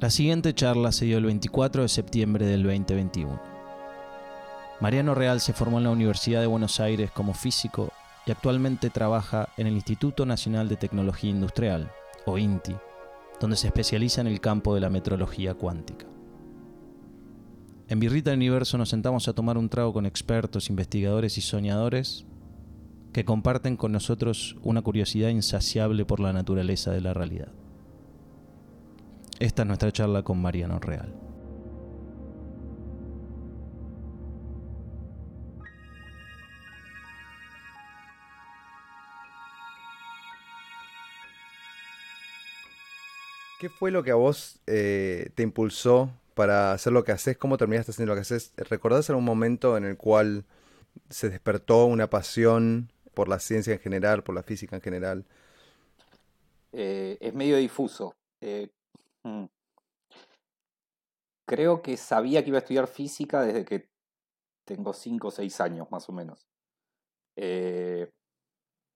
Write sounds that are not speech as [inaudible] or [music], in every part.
La siguiente charla se dio el 24 de septiembre del 2021. Mariano Real se formó en la Universidad de Buenos Aires como físico y actualmente trabaja en el Instituto Nacional de Tecnología Industrial, o INTI, donde se especializa en el campo de la metrología cuántica. En Birrita Universo nos sentamos a tomar un trago con expertos, investigadores y soñadores que comparten con nosotros una curiosidad insaciable por la naturaleza de la realidad. Esta es nuestra charla con Mariano Real. ¿Qué fue lo que a vos eh, te impulsó para hacer lo que haces? ¿Cómo terminaste haciendo lo que haces? ¿Recordás algún momento en el cual se despertó una pasión por la ciencia en general, por la física en general? Eh, es medio difuso. Eh, mm. Creo que sabía que iba a estudiar física desde que tengo 5 o 6 años más o menos.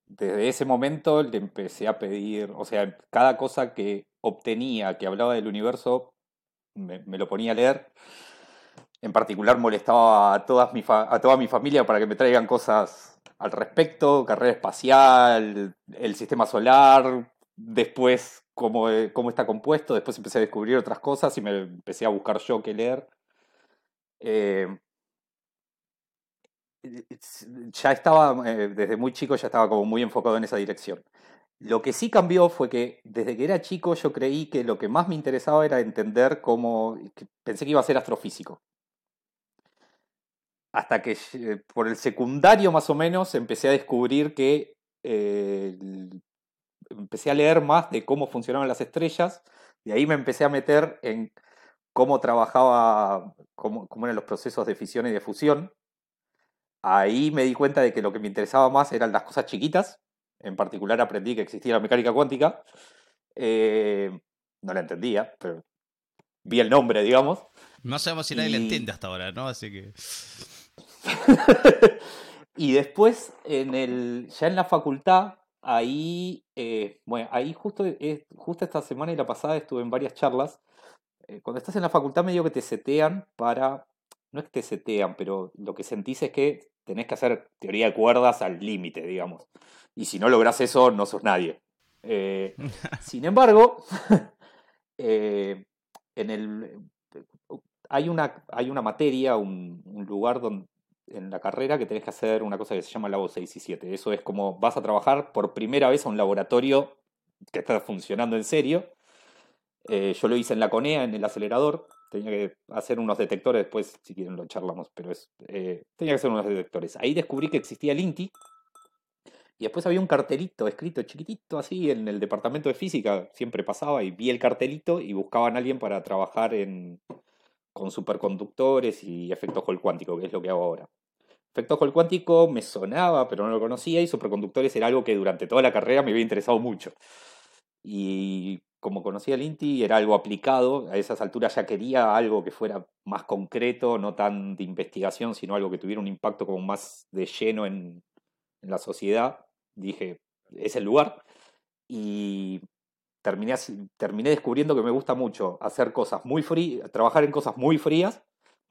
desde ese momento le empecé a pedir, o sea, cada cosa que obtenía, que hablaba del universo, me, lo ponía a leer. En particular molestaba a, todas mi a toda mi familia para que me traigan cosas al respecto, carrera espacial, el sistema solar, después cómo, cómo está compuesto, después empecé a descubrir otras cosas y me empecé a buscar yo qué leer. Eh, ya estaba, eh, desde muy chico ya estaba como muy enfocado en esa dirección. Lo que sí cambió fue que desde que era chico yo creí que lo que más me interesaba era entender cómo... pensé que iba a ser astrofísico. Hasta que eh, por el secundario más o menos empecé a descubrir que... Eh, empecé a leer más de cómo funcionaban las estrellas. De ahí me empecé a meter en cómo trabajaba, cómo, cómo eran los procesos de fisión y de fusión. Ahí me di cuenta de que lo que me interesaba más eran las cosas chiquitas en particular aprendí que existía la mecánica cuántica. Eh, no la entendía, pero vi el nombre, digamos. No sabemos si nadie la entiende hasta ahora, ¿no? Así que. [laughs] y después, en el, ya en la facultad, ahí, eh, bueno, ahí justo, eh, justo esta semana y la pasada estuve en varias charlas. cuando estás en la facultad, medio que te setean para. No es que te setean, pero lo que sentís es que tenés que hacer teoría de cuerdas al límite, digamos y si no logras eso, no sos nadie. Eh, [laughs] sin embargo, [laughs] eh, en el, hay, una, hay una materia, un, lugar donde, en la carrera que tenés que hacer una cosa que se llama Labo 6 y 7. Eso es como vas a trabajar por primera vez a un laboratorio que está funcionando en serio. Eh, yo lo hice en la CONEA, en el acelerador. Tenía que hacer unos detectores, después si quieren lo charlamos, pero es, tenía que hacer unos detectores. Ahí descubrí que existía el INTI, y después había un cartelito escrito chiquitito así en el departamento de física, siempre pasaba y vi el cartelito y buscaban a alguien para trabajar en, con superconductores y efecto Hall cuántico, que es lo que hago ahora. Hall cuántico me sonaba, pero no lo conocía y superconductores era algo que durante toda la carrera me había interesado mucho. Y como conocía el INTI, era algo aplicado, a esas alturas ya quería algo que fuera más concreto, no tan de investigación, sino algo que tuviera un impacto como más de lleno en, en la sociedad dije, es el lugar. Y terminé, terminé descubriendo que me gusta mucho hacer cosas muy frías, trabajar en cosas muy frías,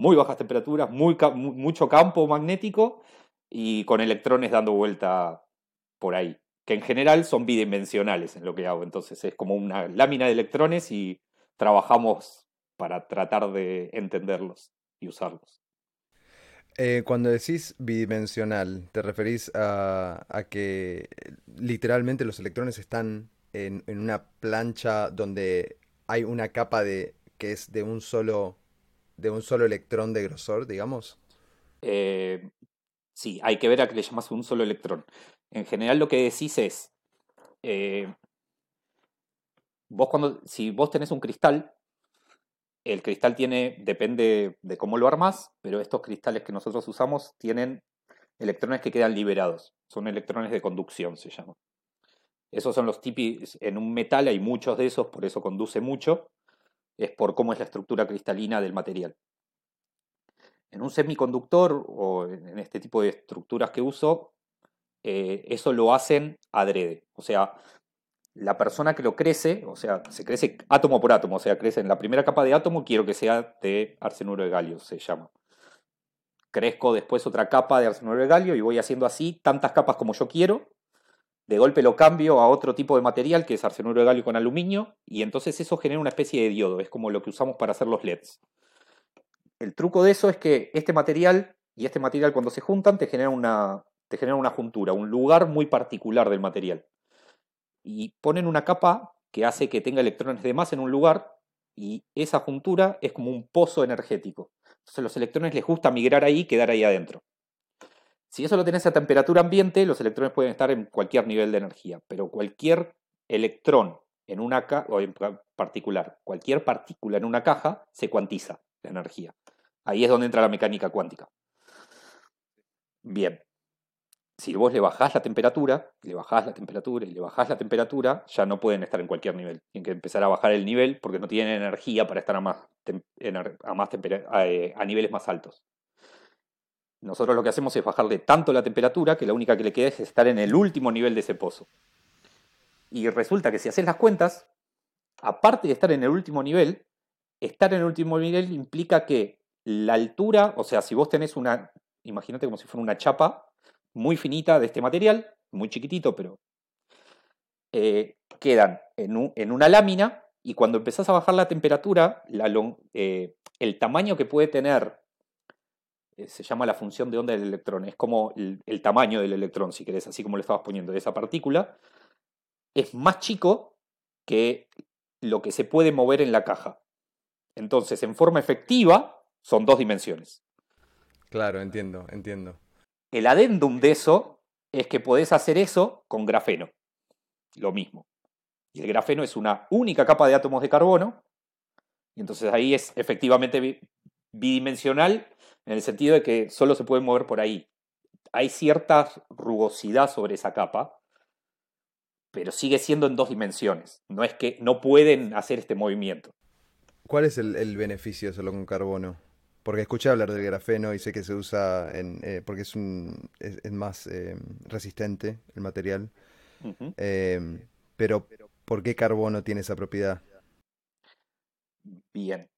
muy bajas temperaturas, mucho campo magnético y con electrones dando vuelta por ahí, que en general son bidimensionales en lo que hago. Entonces es como una lámina de electrones y trabajamos para tratar de entenderlos y usarlos. Eh, cuando decís bidimensional, ¿te referís a, que literalmente los electrones están en, una plancha donde hay una capa de que es de un solo de un solo electrón de grosor, digamos? Eh, sí, hay que ver a qué le llamas un solo electrón. En general lo que decís es, eh, vos cuando, si vos tenés un cristal, el cristal tiene, depende de cómo lo armas, pero estos cristales que nosotros usamos tienen electrones que quedan liberados. Son electrones de conducción, se llaman. Esos son los típicos. En un metal hay muchos de esos, por eso conduce mucho. Es por cómo es la estructura cristalina del material. En un semiconductor o en este tipo de estructuras que uso, eh, eso lo hacen adrede. O sea, la persona que lo crece, o sea, se crece átomo por átomo, o sea, crece en la primera capa de átomo, quiero que sea de arsenuro de galio, se llama. Crezco después otra capa de arsenuro de galio y voy haciendo así tantas capas como yo quiero. De golpe lo cambio a otro tipo de material que es arsenuro de galio con aluminio y entonces eso genera una especie de diodo, es como lo que usamos para hacer los LEDs. El truco de eso es que este material y este material cuando se juntan te genera una, te genera una juntura, un lugar muy particular del material y ponen una capa que hace que tenga electrones de más en un lugar y esa juntura es como un pozo energético. Entonces los electrones les gusta migrar ahí y quedar ahí adentro. Si eso lo tenés a temperatura ambiente, los electrones pueden estar en cualquier nivel de energía, pero cualquier electrón en una caja, o en particular, cualquier partícula en una caja se cuantiza la energía. Ahí es donde entra la mecánica cuántica. Bien, si vos le bajás la temperatura, le bajás la temperatura y le bajás la temperatura, ya no pueden estar en cualquier nivel. Tienen que empezar a bajar el nivel porque no tienen energía para estar a, a, más eh, a, niveles más altos. Nosotros lo que hacemos es bajarle tanto la temperatura que la única que le queda es estar en el último nivel de ese pozo. Y resulta que si haces las cuentas, aparte de estar en el último nivel, estar en el último nivel implica que la altura, o sea, si vos tenés una, imagínate como si fuera una chapa, muy finita de este material, muy chiquitito, pero eh, quedan en, una lámina y cuando empezás a bajar la temperatura, eh, el tamaño que puede tener, se llama la función de onda del electrón, es como el, el, tamaño del electrón, si querés, así como le estabas poniendo, de esa partícula, es más chico que lo que se puede mover en la caja. Entonces, en forma efectiva, son dos dimensiones. Claro, entiendo, entiendo. El adendum de eso es que podés hacer eso con grafeno. Lo mismo. Y el grafeno es una única capa de átomos de carbono. Y entonces ahí es efectivamente bidimensional en el sentido de que solo se puede mover por ahí. Hay cierta rugosidad sobre esa capa, pero sigue siendo en dos dimensiones. No es que no pueden hacer este movimiento. ¿Cuál es el, el beneficio solo con carbono? Porque escuché hablar del grafeno y sé que se usa en, eh, porque es, un, es, más eh, resistente el material. Em, pero, ¿por qué carbono tiene esa propiedad? Bien.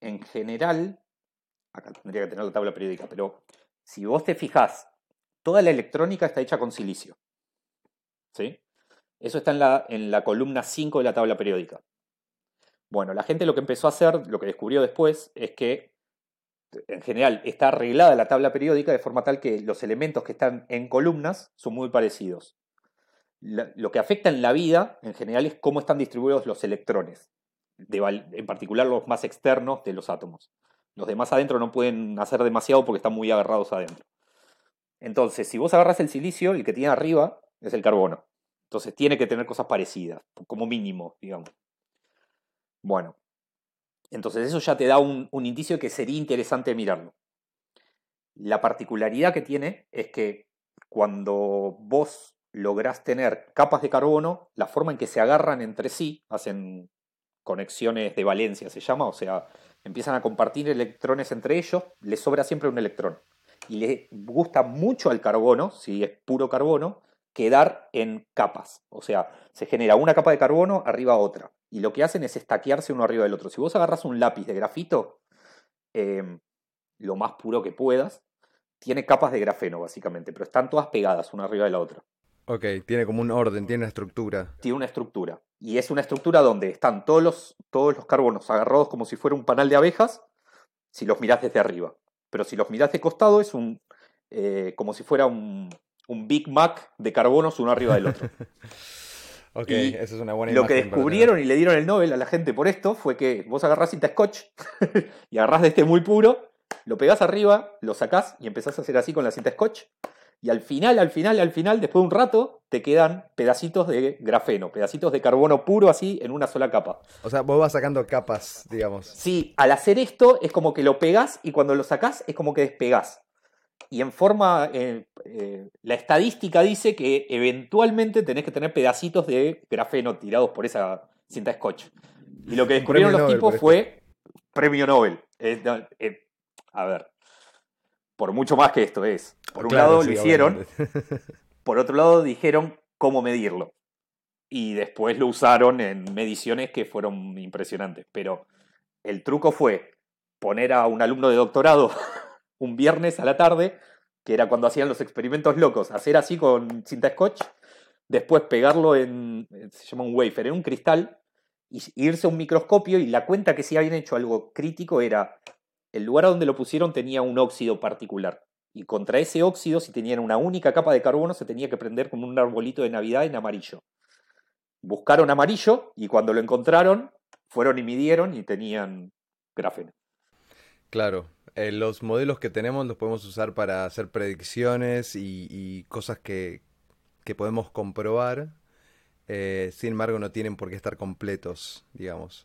En general, acá tendría que tener la tabla periódica, pero si vos te fijás, toda la electrónica está hecha con silicio. ¿Sí? Eso está en la, en la columna 5 de la tabla periódica. Bueno, la gente lo que empezó a hacer, lo que descubrió después, es que en general está arreglada la tabla periódica de forma tal que los elementos que están en columnas son muy parecidos. lo que afecta en la vida, en general, es cómo están distribuidos los electrones, en particular los más externos de los átomos. Los demás adentro no pueden hacer demasiado porque están muy agarrados adentro. Entonces, si vos agarras el silicio, el que tiene arriba es el carbono. Entonces tiene que tener cosas parecidas, como mínimo, digamos. Bueno, entonces eso ya te da un, indicio que sería interesante mirarlo. La particularidad que tiene es que cuando vos lográs tener capas de carbono, la forma en que se agarran entre sí, hacen conexiones de valencia, se llama, o sea, empiezan a compartir electrones entre ellos, les sobra siempre un electrón. Y le gusta mucho al carbono, si es puro carbono, quedar en capas. O sea, se genera una capa de carbono arriba otra y lo que hacen es estaquearse uno arriba del otro. Si vos agarras un lápiz de grafito, em, lo más puro que puedas, tiene capas de grafeno básicamente, pero están todas pegadas una arriba de la otra. Ok, tiene como un orden, tiene una estructura. Tiene una estructura. Y es una estructura donde están todos los, todos los carbonos agarrados como si fuera un panal de abejas, si los mirás desde arriba. Pero si los mirás de costado es un, eh, como si fuera un, un Big Mac de carbonos uno arriba del otro. [laughs] Ok, eso es una buena Lo que descubrieron y le dieron el Nobel a la gente por esto fue que vos agarrás cinta scotch [laughs] y agarrás de este muy puro, lo pegás arriba, lo sacás y empezás a hacer así con la cinta scotch. Y al final, al final, al final, después de un rato, te quedan pedacitos de grafeno, pedacitos de carbono puro así en una sola capa. O sea, vos vas sacando capas, digamos. Sí, al hacer esto es como que lo pegás y cuando lo sacás es como que despegás y en forma, eh, eh, la estadística dice que eventualmente tenés que tener pedacitos de grafeno tirados por esa cinta scotch. Y lo que descubrieron los tipos fue premio Nobel. Eh, a ver, por mucho más que esto es. Por un lado lo hicieron, [laughs] por otro lado dijeron cómo medirlo. y después lo usaron en mediciones que fueron impresionantes. Pero el truco fue poner a un alumno de doctorado [laughs] un viernes a la tarde, que era cuando hacían los experimentos locos, hacer así con cinta scotch, después pegarlo en, se llama un wafer, en un cristal, y irse a un microscopio y la cuenta que sí habían hecho algo crítico era, el lugar donde lo pusieron tenía un óxido particular. Y contra ese óxido, si tenían una única capa de carbono, se tenía que prender como un arbolito de Navidad en amarillo buscaron amarillo y cuando lo encontraron, fueron y midieron y tenían grafeno. Claro, eh, los modelos que tenemos los podemos usar para hacer predicciones y, cosas que, podemos comprobar. Eh, sin embargo, no tienen por qué estar completos, digamos.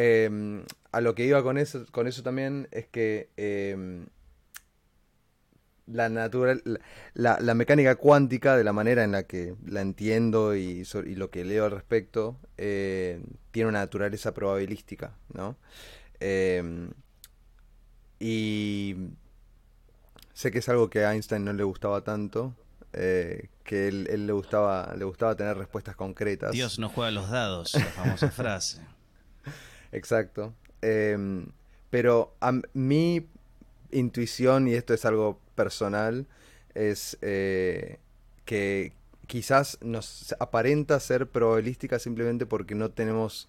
Em, a lo que iba con eso, con eso también es que em, la, natural, la, la, mecánica cuántica, de la manera en la que la entiendo y, y lo que leo al respecto, eh, tiene una naturaleza probabilística, ¿no? Em, y sé que es algo que a Einstein no le gustaba tanto, eh, que él, él, le gustaba le gustaba tener respuestas concretas. Dios no juega los dados, la famosa frase. [laughs] Exacto. Em, pero a mi intuición, y esto es algo personal es eh, que quizás nos aparenta ser probabilística simplemente porque no tenemos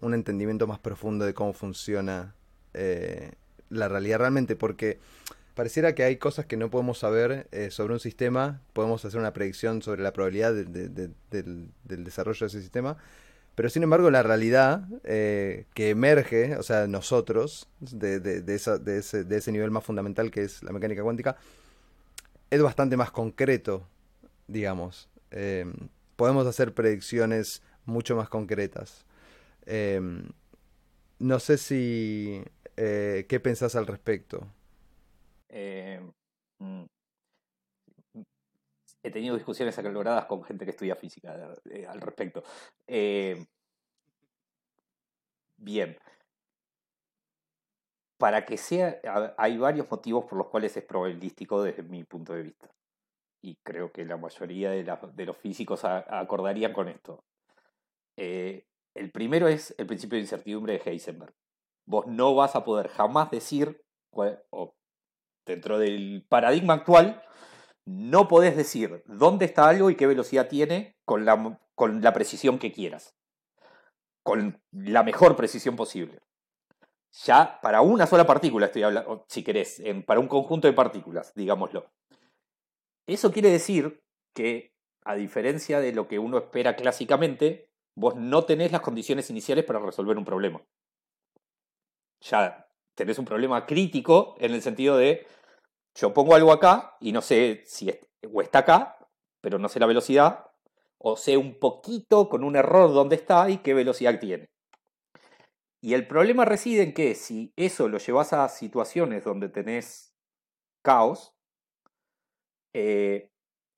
un entendimiento más profundo de cómo funciona eh, la realidad realmente, porque pareciera que hay cosas que no podemos saber eh, sobre un sistema, podemos hacer una predicción sobre la probabilidad del, desarrollo de ese sistema, pero sin embargo la realidad que emerge, o sea, nosotros, de, ese, nivel más fundamental que es la mecánica cuántica, es bastante más concreto, digamos. Em, podemos hacer predicciones mucho más concretas. Em, no sé si... Eh, ¿Qué pensás al respecto? Em, mm, he tenido discusiones acaloradas con gente que estudia física eh, al respecto. bien. Para que sea, hay varios motivos por los cuales es probabilístico desde mi punto de vista. Y creo que la mayoría de, los físicos acordarían con esto. Eh, el primero es el principio de incertidumbre de Heisenberg. Vos no vas a poder jamás decir, dentro del paradigma actual, no podés decir dónde está algo y qué velocidad tiene con la, con la precisión que quieras. Con la mejor precisión posible ya para una sola partícula estoy hablando, si querés, para un conjunto de partículas, digámoslo. Eso quiere decir que, a diferencia de lo que uno espera clásicamente, vos no tenés las condiciones iniciales para resolver un problema. Ya tenés un problema crítico en el sentido de, yo pongo algo acá y no sé si o está acá, pero no sé la velocidad, o sé un poquito con un error dónde está y qué velocidad tiene. Y el problema reside en que si eso lo llevas a situaciones donde tenés caos, eh,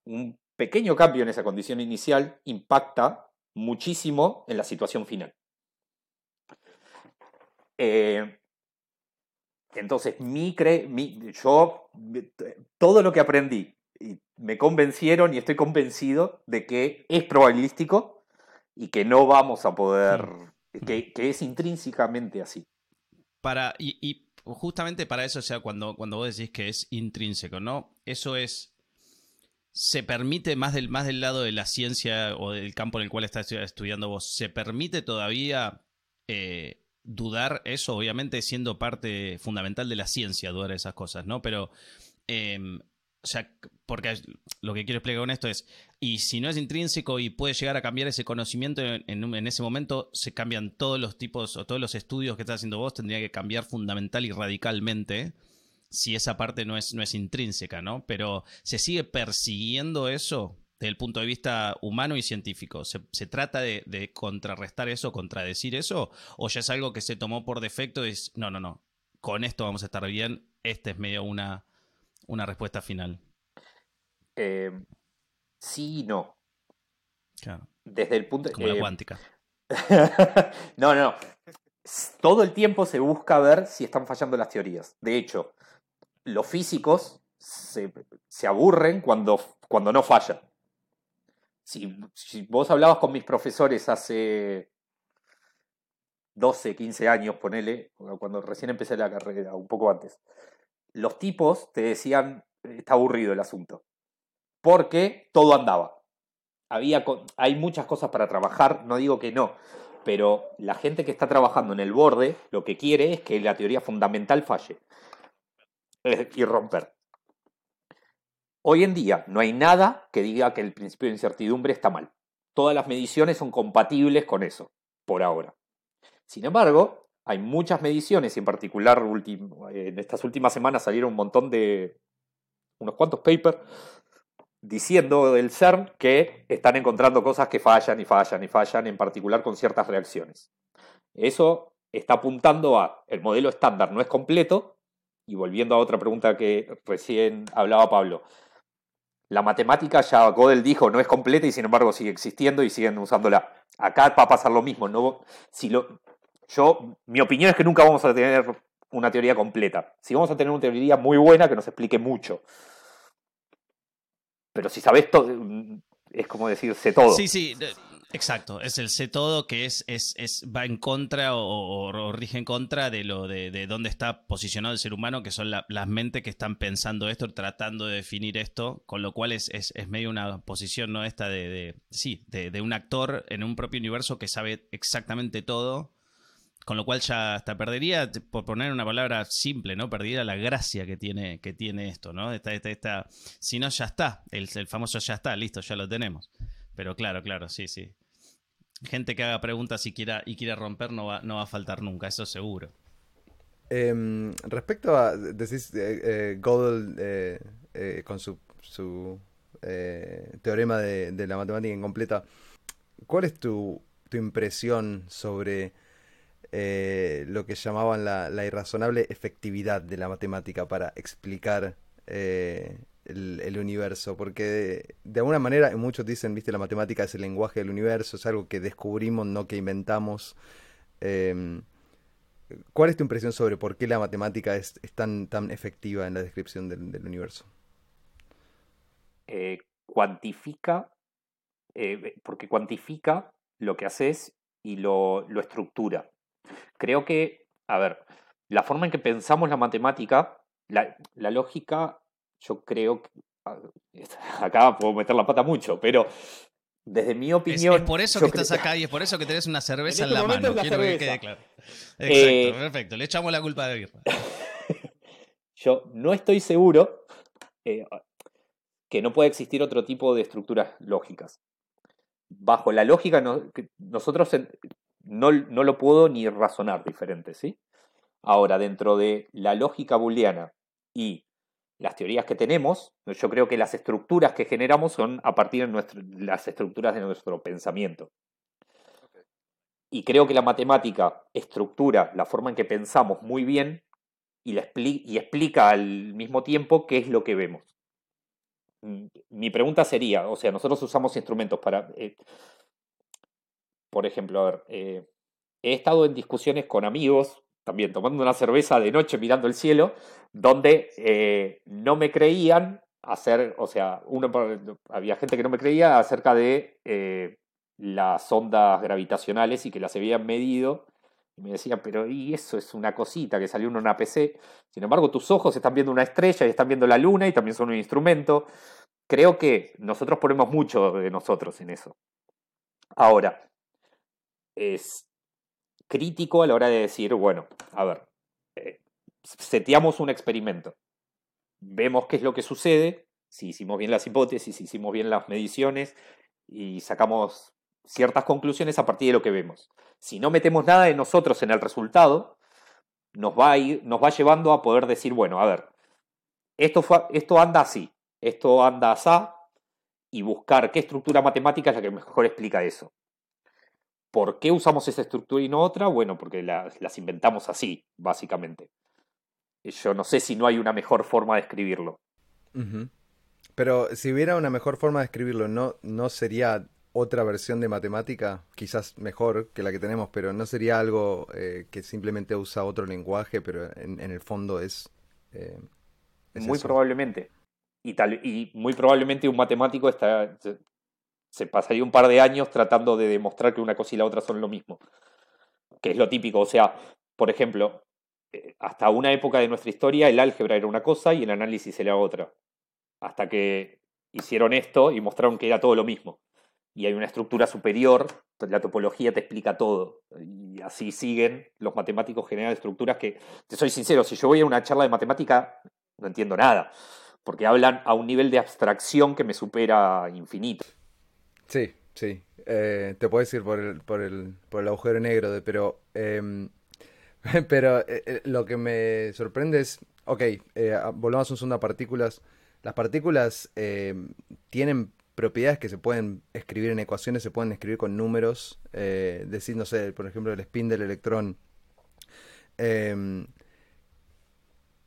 un pequeño cambio en esa condición inicial impacta muchísimo en la situación final. Eh, entonces, mi, mi, yo, todo lo que aprendí, me convencieron y estoy convencido de que es probabilístico y que no vamos a poder que, es intrínsecamente así. Para, y, justamente para eso, o sea, cuando, cuando vos decís que es intrínseco, ¿no? Eso es. ¿Se permite más del, más del lado de la ciencia o del campo en el cual estás estudiando vos? ¿Se permite todavía eh, dudar eso? Obviamente siendo parte fundamental de la ciencia, dudar esas cosas, ¿no? Pero em, o sea, porque lo que quiero explicar con esto es, y si no es intrínseco y puede llegar a cambiar ese conocimiento en, ese momento, se cambian todos los tipos o todos los estudios que estás haciendo vos, tendría que cambiar fundamental y radicalmente si esa parte no es, no es intrínseca, ¿no? Pero se sigue persiguiendo eso desde el punto de vista humano y científico. ¿Se, trata de, de, contrarrestar eso, contradecir eso? ¿O ya es algo que se tomó por defecto y es, no, no, no, con esto vamos a estar bien, este es medio una una respuesta final. Eh, sí y no. Claro. Desde el punto Como la eh, cuántica. [laughs] no, no. Todo el tiempo se busca ver si están fallando las teorías. De hecho, los físicos se, aburren cuando, cuando no fallan. Si, vos hablabas con mis profesores hace 12, 15 años, ponele, cuando recién empecé la carrera, un poco antes, los tipos te decían, está aburrido el asunto, porque todo andaba. Había, hay muchas cosas para trabajar, no digo que no, pero la gente que está trabajando en el borde lo que quiere es que la teoría fundamental falle y romper. Hoy en día no hay nada que diga que el principio de incertidumbre está mal. Todas las mediciones son compatibles con eso, por ahora. Sin embargo, hay muchas mediciones y en particular en estas últimas semanas salieron un montón de, unos cuantos papers diciendo del CERN que están encontrando cosas que fallan y fallan y fallan, en particular con ciertas reacciones. Eso está apuntando a el modelo estándar no es completo, y volviendo a otra pregunta que recién hablaba Pablo, la matemática ya Gödel dijo no es completa y sin embargo sigue existiendo y siguen usándola. Acá va a pasar lo mismo. No, si lo, yo, mi opinión es que nunca vamos a tener una teoría completa. Si vamos a tener una teoría muy buena que nos explique mucho. Pero si sabes todo, es como decir sé todo. Sí, sí, exacto. Es el sé todo que es, es, es va en contra o, rige en contra de lo de, de, dónde está posicionado el ser humano, que son las mentes que están pensando esto, tratando de definir esto, con lo cual es, es, es medio una posición, ¿no? Esta de, de sí, de, de un actor en un propio universo que sabe exactamente todo con lo cual ya hasta perdería, por poner una palabra simple, ¿no? Perdería la gracia que tiene, que tiene esto, ¿no? Esta, esta, esta, si no, ya está. El, famoso ya está, listo, ya lo tenemos. Pero claro, claro, sí, sí. Gente que haga preguntas y quiera, y quiera romper no va, no va a faltar nunca, eso seguro. Em, respecto a, decís, eh, eh, Gödel eh, con su, su teorema de, de, la matemática incompleta, ¿cuál es tu, tu impresión sobre eh, lo que llamaban la, irrazonable efectividad de la matemática para explicar eh, el, universo, porque de, alguna manera muchos dicen, viste, la matemática es el lenguaje del universo, es algo que descubrimos, no que inventamos. Em, ¿Cuál es tu impresión sobre por qué la matemática es, tan, tan efectiva en la descripción del, universo? Eh, cuantifica, porque cuantifica lo que haces y lo, lo estructura. Creo que, a ver, la forma en que pensamos la matemática, la, lógica, yo creo que. [laughs] Acá puedo meter la pata mucho, pero desde mi opinión. Es, por eso que estás acá y es por eso que tenés una cerveza en, este la mano. Quiero que quede claro. Eh, Exacto, perfecto. Le echamos la culpa de birra. [laughs] yo no estoy seguro eh, que no pueda existir otro tipo de estructuras lógicas. Bajo la lógica, nosotros no, lo puedo ni razonar diferente, ¿sí? Ahora, dentro de la lógica booleana y las teorías que tenemos, yo creo que las estructuras que generamos son a partir de las estructuras de nuestro pensamiento. Y creo que la matemática estructura la forma en que pensamos muy bien y, y explica al mismo tiempo qué es lo que vemos. Mm, mi pregunta sería, o sea, nosotros usamos instrumentos para... Eh, por ejemplo, a ver, eh, he estado en discusiones con amigos, también tomando una cerveza de noche mirando el cielo, donde eh, no me creían hacer, o sea, uno, había gente que no me creía acerca de eh, las ondas gravitacionales y que las habían medido. Y me decían, pero y eso es una cosita que salió en una PC. Sin embargo, tus ojos están viendo una estrella y están viendo la luna y también son un instrumento. Creo que nosotros ponemos mucho de nosotros en eso. Ahora, es crítico a la hora de decir, bueno, a ver, eh, seteamos un experimento, vemos qué es lo que sucede, si hicimos bien las hipótesis, si hicimos bien las mediciones y sacamos ciertas conclusiones a partir de lo que vemos. Si no metemos nada de nosotros en el resultado, nos va a, ir, nos va llevando a poder decir, bueno, a ver, esto, esto anda así, esto anda así, y buscar qué estructura matemática es la que mejor explica eso. ¿Por qué usamos esa estructura y no otra? Bueno, porque las, inventamos así, básicamente. Yo no sé si no hay una mejor forma de escribirlo. Pero si hubiera una mejor forma de escribirlo, ¿no, ¿no sería otra versión de matemática? Quizás mejor que la que tenemos, pero ¿no sería algo eh, que simplemente usa otro lenguaje, pero en, el fondo es... Eh, muy probablemente. Y, tal, y muy probablemente un matemático está, se pasaría un par de años tratando de demostrar que una cosa y la otra son lo mismo. Que es lo típico. O sea, por ejemplo, eh, hasta una época de nuestra historia el álgebra era una cosa y el análisis era otra. Hasta que hicieron esto y mostraron que era todo lo mismo. Y hay una estructura superior, la topología te explica todo. Y así siguen los matemáticos generan estructuras que, te soy sincero, si yo voy a una charla de matemática, no entiendo nada. Porque hablan a un nivel de abstracción que me supera infinito. Sí, sí. Eh, te puedes ir por el, por el, por el agujero negro, de, pero, em, [laughs] pero eh, eh, lo que me sorprende es, ok, volvamos a un segundo a partículas. Las partículas em, tienen propiedades que se pueden escribir en ecuaciones, se pueden escribir con números, decir, no sé, por ejemplo, el spin del electrón.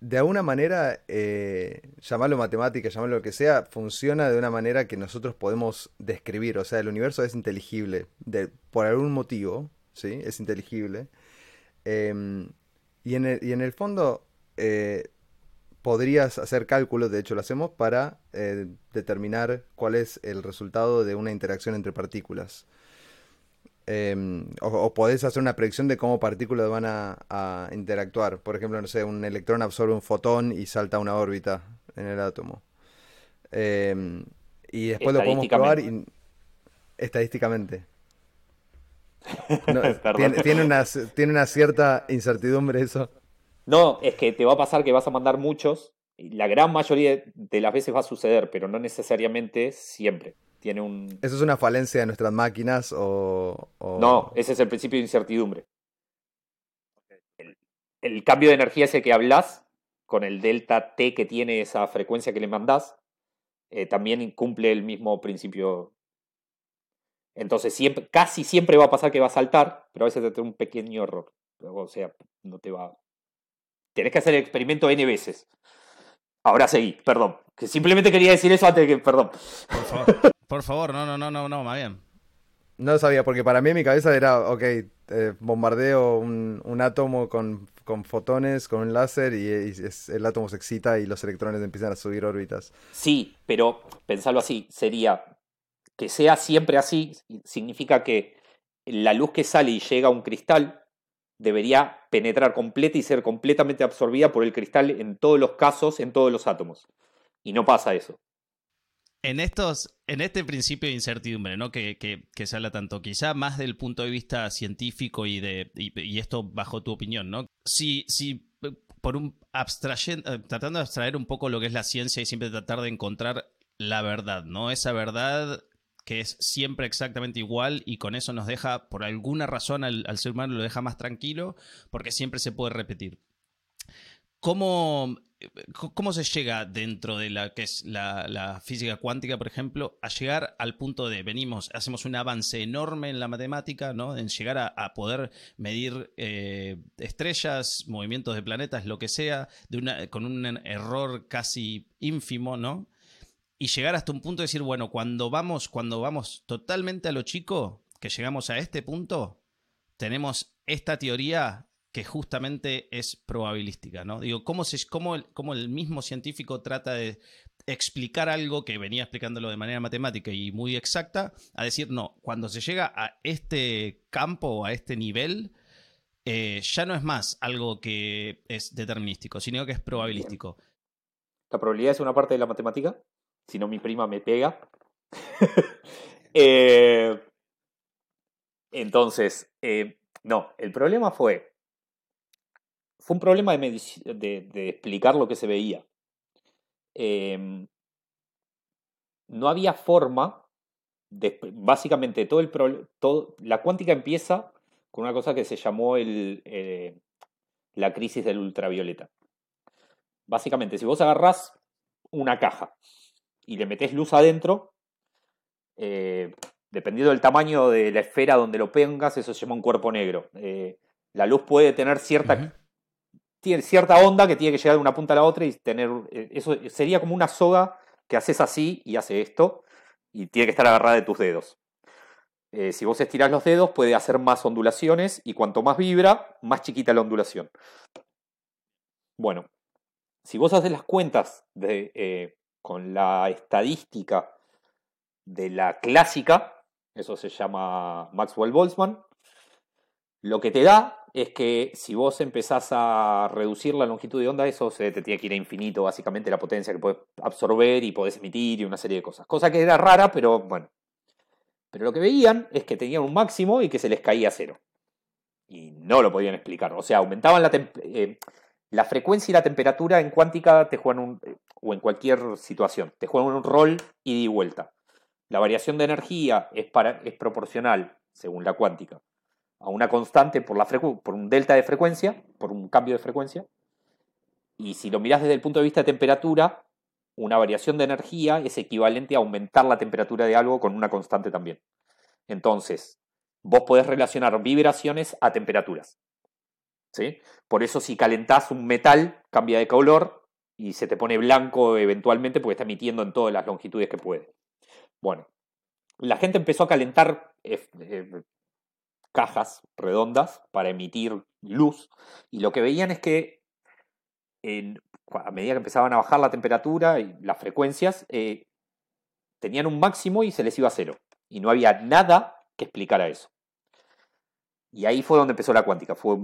De alguna manera, eh, llamarlo matemática, llamarlo lo que sea, funciona de una manera que nosotros podemos describir. O sea, el universo es inteligible, por algún motivo, ¿sí? Es inteligible. Em, y, en el, y en el fondo, eh, podrías hacer cálculos, de hecho lo hacemos, para eh, determinar cuál es el resultado de una interacción entre partículas. Em, o, podés hacer una predicción de cómo partículas van a, interactuar. Por ejemplo, no sé, un electrón absorbe un fotón y salta a una órbita en el átomo. Em, y después lo podemos probar estadísticamente. [laughs] tiene, una, tiene una cierta incertidumbre eso. No, es que te va a pasar que vas a mandar muchos. Y la gran mayoría de las veces va a suceder, pero no necesariamente siempre. ¿Eso es una falencia de nuestras máquinas o, No, ese es el principio de incertidumbre. El, cambio de energía ese que hablas, con el delta T que tiene esa frecuencia que le mandás, eh, también cumple el mismo principio. Entonces, siempre, casi siempre va a pasar que va a saltar, pero a veces te trae un pequeño error. O sea, no te va. Tienes que hacer el experimento N veces. Ahora seguí, perdón. Que simplemente quería decir eso antes de que. Perdón. Por favor. Por favor, no, no, no, no, no, más bien. No lo sabía, porque para mí en mi cabeza era, ok, eh, bombardeo un, átomo con, fotones, con un láser, y, el átomo se excita y los electrones empiezan a subir órbitas. Sí, pero pensarlo así, sería que sea siempre así, significa que la luz que sale y llega a un cristal debería penetrar completa y ser completamente absorbida por el cristal en todos los casos, en todos los átomos. Y no pasa eso en estos, en este principio de incertidumbre, ¿no? Que, que, se habla tanto, quizá más del punto de vista científico y de y, esto bajo tu opinión, ¿no? Si, si por un eh, tratando de abstraer un poco lo que es la ciencia y siempre tratar de encontrar la verdad, ¿no? Esa verdad que es siempre exactamente igual y con eso nos deja, por alguna razón, al, al ser humano lo deja más tranquilo porque siempre se puede repetir. ¿Cómo ¿Cómo se llega dentro de la que es la, física cuántica, por ejemplo, a llegar al punto de venimos, hacemos un avance enorme en la matemática, ¿no? En llegar a, poder medir eh, estrellas, movimientos de planetas, lo que sea, con un error casi ínfimo, ¿no? Y llegar hasta un punto de decir, bueno, cuando vamos, cuando vamos totalmente a lo chico, que llegamos a este punto, tenemos esta teoría que justamente es probabilística, ¿no? Digo, ¿cómo, se, cómo, el, cómo el mismo científico trata de explicar algo que venía explicándolo de manera matemática y muy exacta, a decir, no, cuando se llega a este campo, a este nivel, eh, ya no es más algo que es determinístico, sino que es probabilístico. La probabilidad es una parte de la matemática, si no mi prima me pega. [laughs] Eh, entonces, eh, no, el problema fue fue un problema de, explicar lo que se veía. Em, no había forma, básicamente todo el todo, la cuántica empieza con una cosa que se llamó eh, la crisis del ultravioleta. Básicamente, si vos agarrás una caja y le metés luz adentro, eh, dependiendo del tamaño de la esfera donde lo pongas, eso se llama un cuerpo negro. Eh, la luz puede tener cierta tiene cierta onda que tiene que llegar de una punta a la otra y tener. Eh, eso sería como una soga que haces así y hace esto, y tiene que estar agarrada de tus dedos. Eh, si vos estirás los dedos, puede hacer más ondulaciones, y cuanto más vibra, más chiquita la ondulación. Bueno, si vos haces las cuentas de, eh, con la estadística de la clásica, eso se llama Maxwell-Boltzmann, lo que te da es que si vos empezás a reducir la longitud de onda, eso se te tiene que ir a infinito, básicamente, la potencia que puedes absorber y podés emitir y una serie de cosas. Cosa que era rara, pero bueno. Pero lo que veían es que tenían un máximo y que se les caía a cero. Y no lo podían explicar. O sea, aumentaban la, eh, la frecuencia y la temperatura en cuántica te juegan un, o en cualquier situación, te juegan un rol ida y vuelta. La variación de energía es, para, es proporcional, según la cuántica, a una constante por, un delta de frecuencia, por un cambio de frecuencia. Y si lo miras desde el punto de vista de temperatura, una variación de energía es equivalente a aumentar la temperatura de algo con una constante también. Entonces, vos podés relacionar vibraciones a temperaturas. ¿sí? Por eso si calentás un metal, cambia de color y se te pone blanco eventualmente porque está emitiendo en todas las longitudes que puede. Bueno, la gente empezó a calentar eh, eh, cajas redondas para emitir luz y lo que veían es que a medida que empezaban a bajar la temperatura y las frecuencias, eh, tenían un máximo y se les iba a cero. Y no había nada que explicara eso. Y ahí fue donde empezó la cuántica. Fue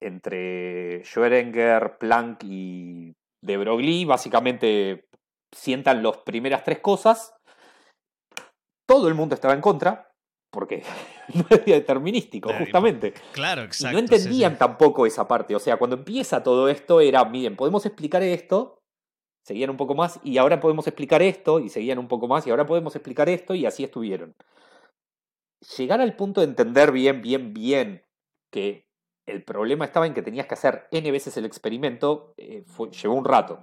entre Schrödinger, Planck y de Broglie, básicamente sientan las primeras tres cosas. Todo el mundo estaba en contra, porque [laughs] no es determinístico, justamente. Claro, exacto. Y no entendían tampoco esa parte. O sea, cuando empieza todo esto era, miren, podemos explicar esto, seguían un poco más, y ahora podemos explicar esto, y seguían un poco más, y ahora podemos explicar esto, y así estuvieron. Llegar al punto de entender bien, bien, bien que el problema estaba en que tenías que hacer N veces el experimento, eh, llevó un rato.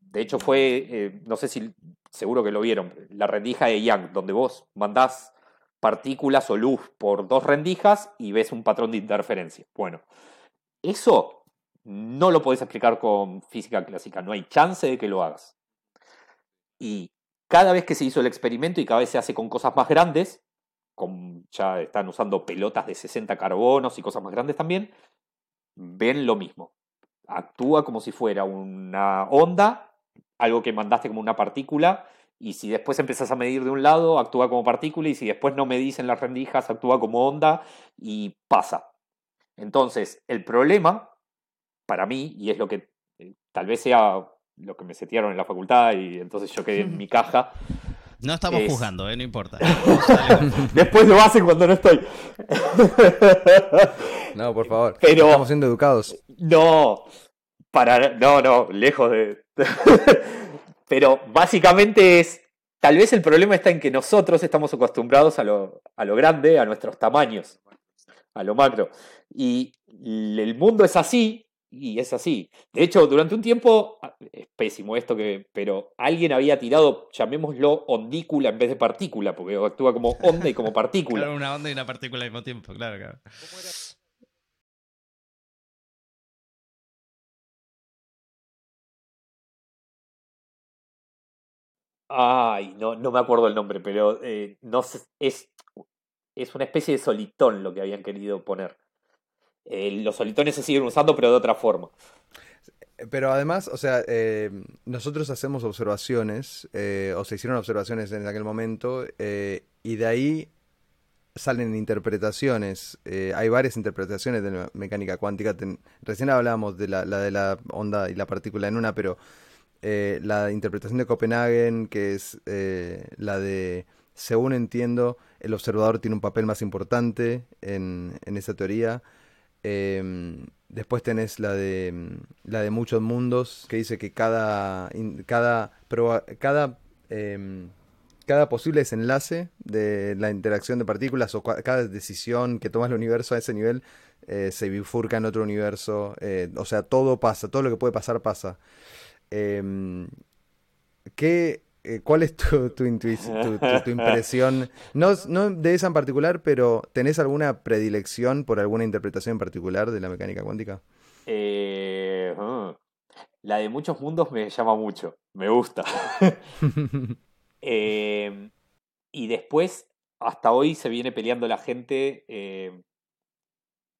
De hecho, fue, eh, no sé si seguro que lo vieron, la rendija de Young, donde vos mandás partículas o luz por dos rendijas y ves un patrón de interferencia. Bueno, eso no lo podés explicar con física clásica, no hay chance de que lo hagas. Y cada vez que se hizo el experimento y cada vez se hace con cosas más grandes, con, ya están usando pelotas de 60 carbonos y cosas más grandes también, ven lo mismo. Actúa como si fuera una onda, algo que mandaste como una partícula, y si después empezás a medir de un lado, actúa como partícula, y si después no medís en las rendijas, actúa como onda y pasa. Entonces, el problema, para mí, y es lo que eh, tal vez sea lo que me setearon en la facultad, y entonces yo quedé en mi [laughs] caja. No estamos juzgando, eh, no importa. [laughs] después lo hacen cuando no estoy. [laughs] no, por favor. Estamos siendo educados. No, para. No, no, lejos de. Pero básicamente es, tal vez el problema está en que nosotros estamos acostumbrados a lo, a lo grande, a nuestros tamaños, a lo macro. Y el mundo es así, y es así. De hecho, durante un tiempo, es pésimo esto, que, pero alguien había tirado, llamémoslo ondícula en vez de partícula, porque actúa como onda y como [laughs] partícula. Claro, una onda y una partícula al mismo tiempo, claro, claro. Ay, no, no me acuerdo el nombre, pero eh, no es, es una especie de solitón lo que habían querido poner. Eh, los solitones se siguen usando, pero de otra forma. Pero además, o sea, eh, nosotros hacemos observaciones, o se hicieron observaciones en aquel momento, y de ahí salen interpretaciones. hay varias interpretaciones de la mecánica cuántica. recién hablábamos de la, la de la onda y la partícula en una, pero eh, la interpretación de Copenhagen, que es eh, la de, según entiendo, el observador tiene un papel más importante en, en esa teoría. Em, después tenés la de, la de muchos mundos, que dice que cada, cada, cada, em, cada posible desenlace de la interacción de partículas o cada decisión que toma el universo a ese nivel eh, se bifurca en otro universo. o sea, todo pasa, todo lo que puede pasar pasa. Em, ¿qué, eh, ¿Cuál es tu, tu, impresión? No, no de esa en particular, pero ¿tenés alguna predilección por alguna interpretación en particular de la mecánica cuántica? Eh, uh, la de muchos mundos me llama mucho, me gusta. [laughs] Em, y después, hasta hoy se viene peleando la gente em,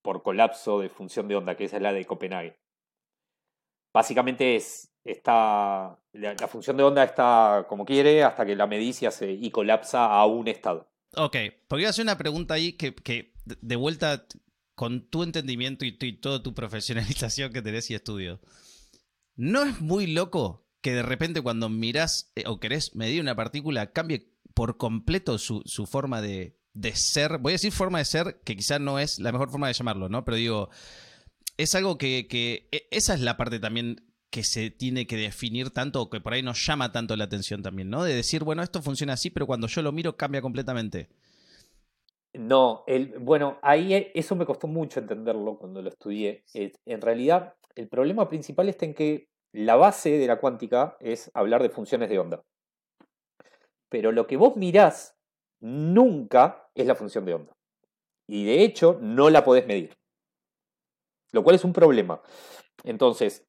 por colapso de función de onda, que esa es la de Copenhague básicamente es, está, la, función de onda está como quiere hasta que la medís y, y colapsa a un estado. Ok, podría hacer una pregunta ahí que, que de vuelta con tu entendimiento y, y toda tu profesionalización que tenés y estudio. ¿No es muy loco que de repente cuando mirás eh, o querés medir una partícula cambie por completo su, su forma de, de, ser? Voy a decir forma de ser, que quizás no es la mejor forma de llamarlo, ¿no? Pero digo, es algo que, e, esa es la parte también que se tiene que definir tanto o que por ahí nos llama tanto la atención también, ¿no? De decir, bueno, esto funciona así, pero cuando yo lo miro cambia completamente. No, bueno, ahí e, eso me costó mucho entenderlo cuando lo estudié. En realidad, el problema principal está en que la base de la cuántica es hablar de funciones de onda. Pero lo que vos mirás nunca es la función de onda. Y de hecho, no la podés medir. Lo cual es un problema. Entonces,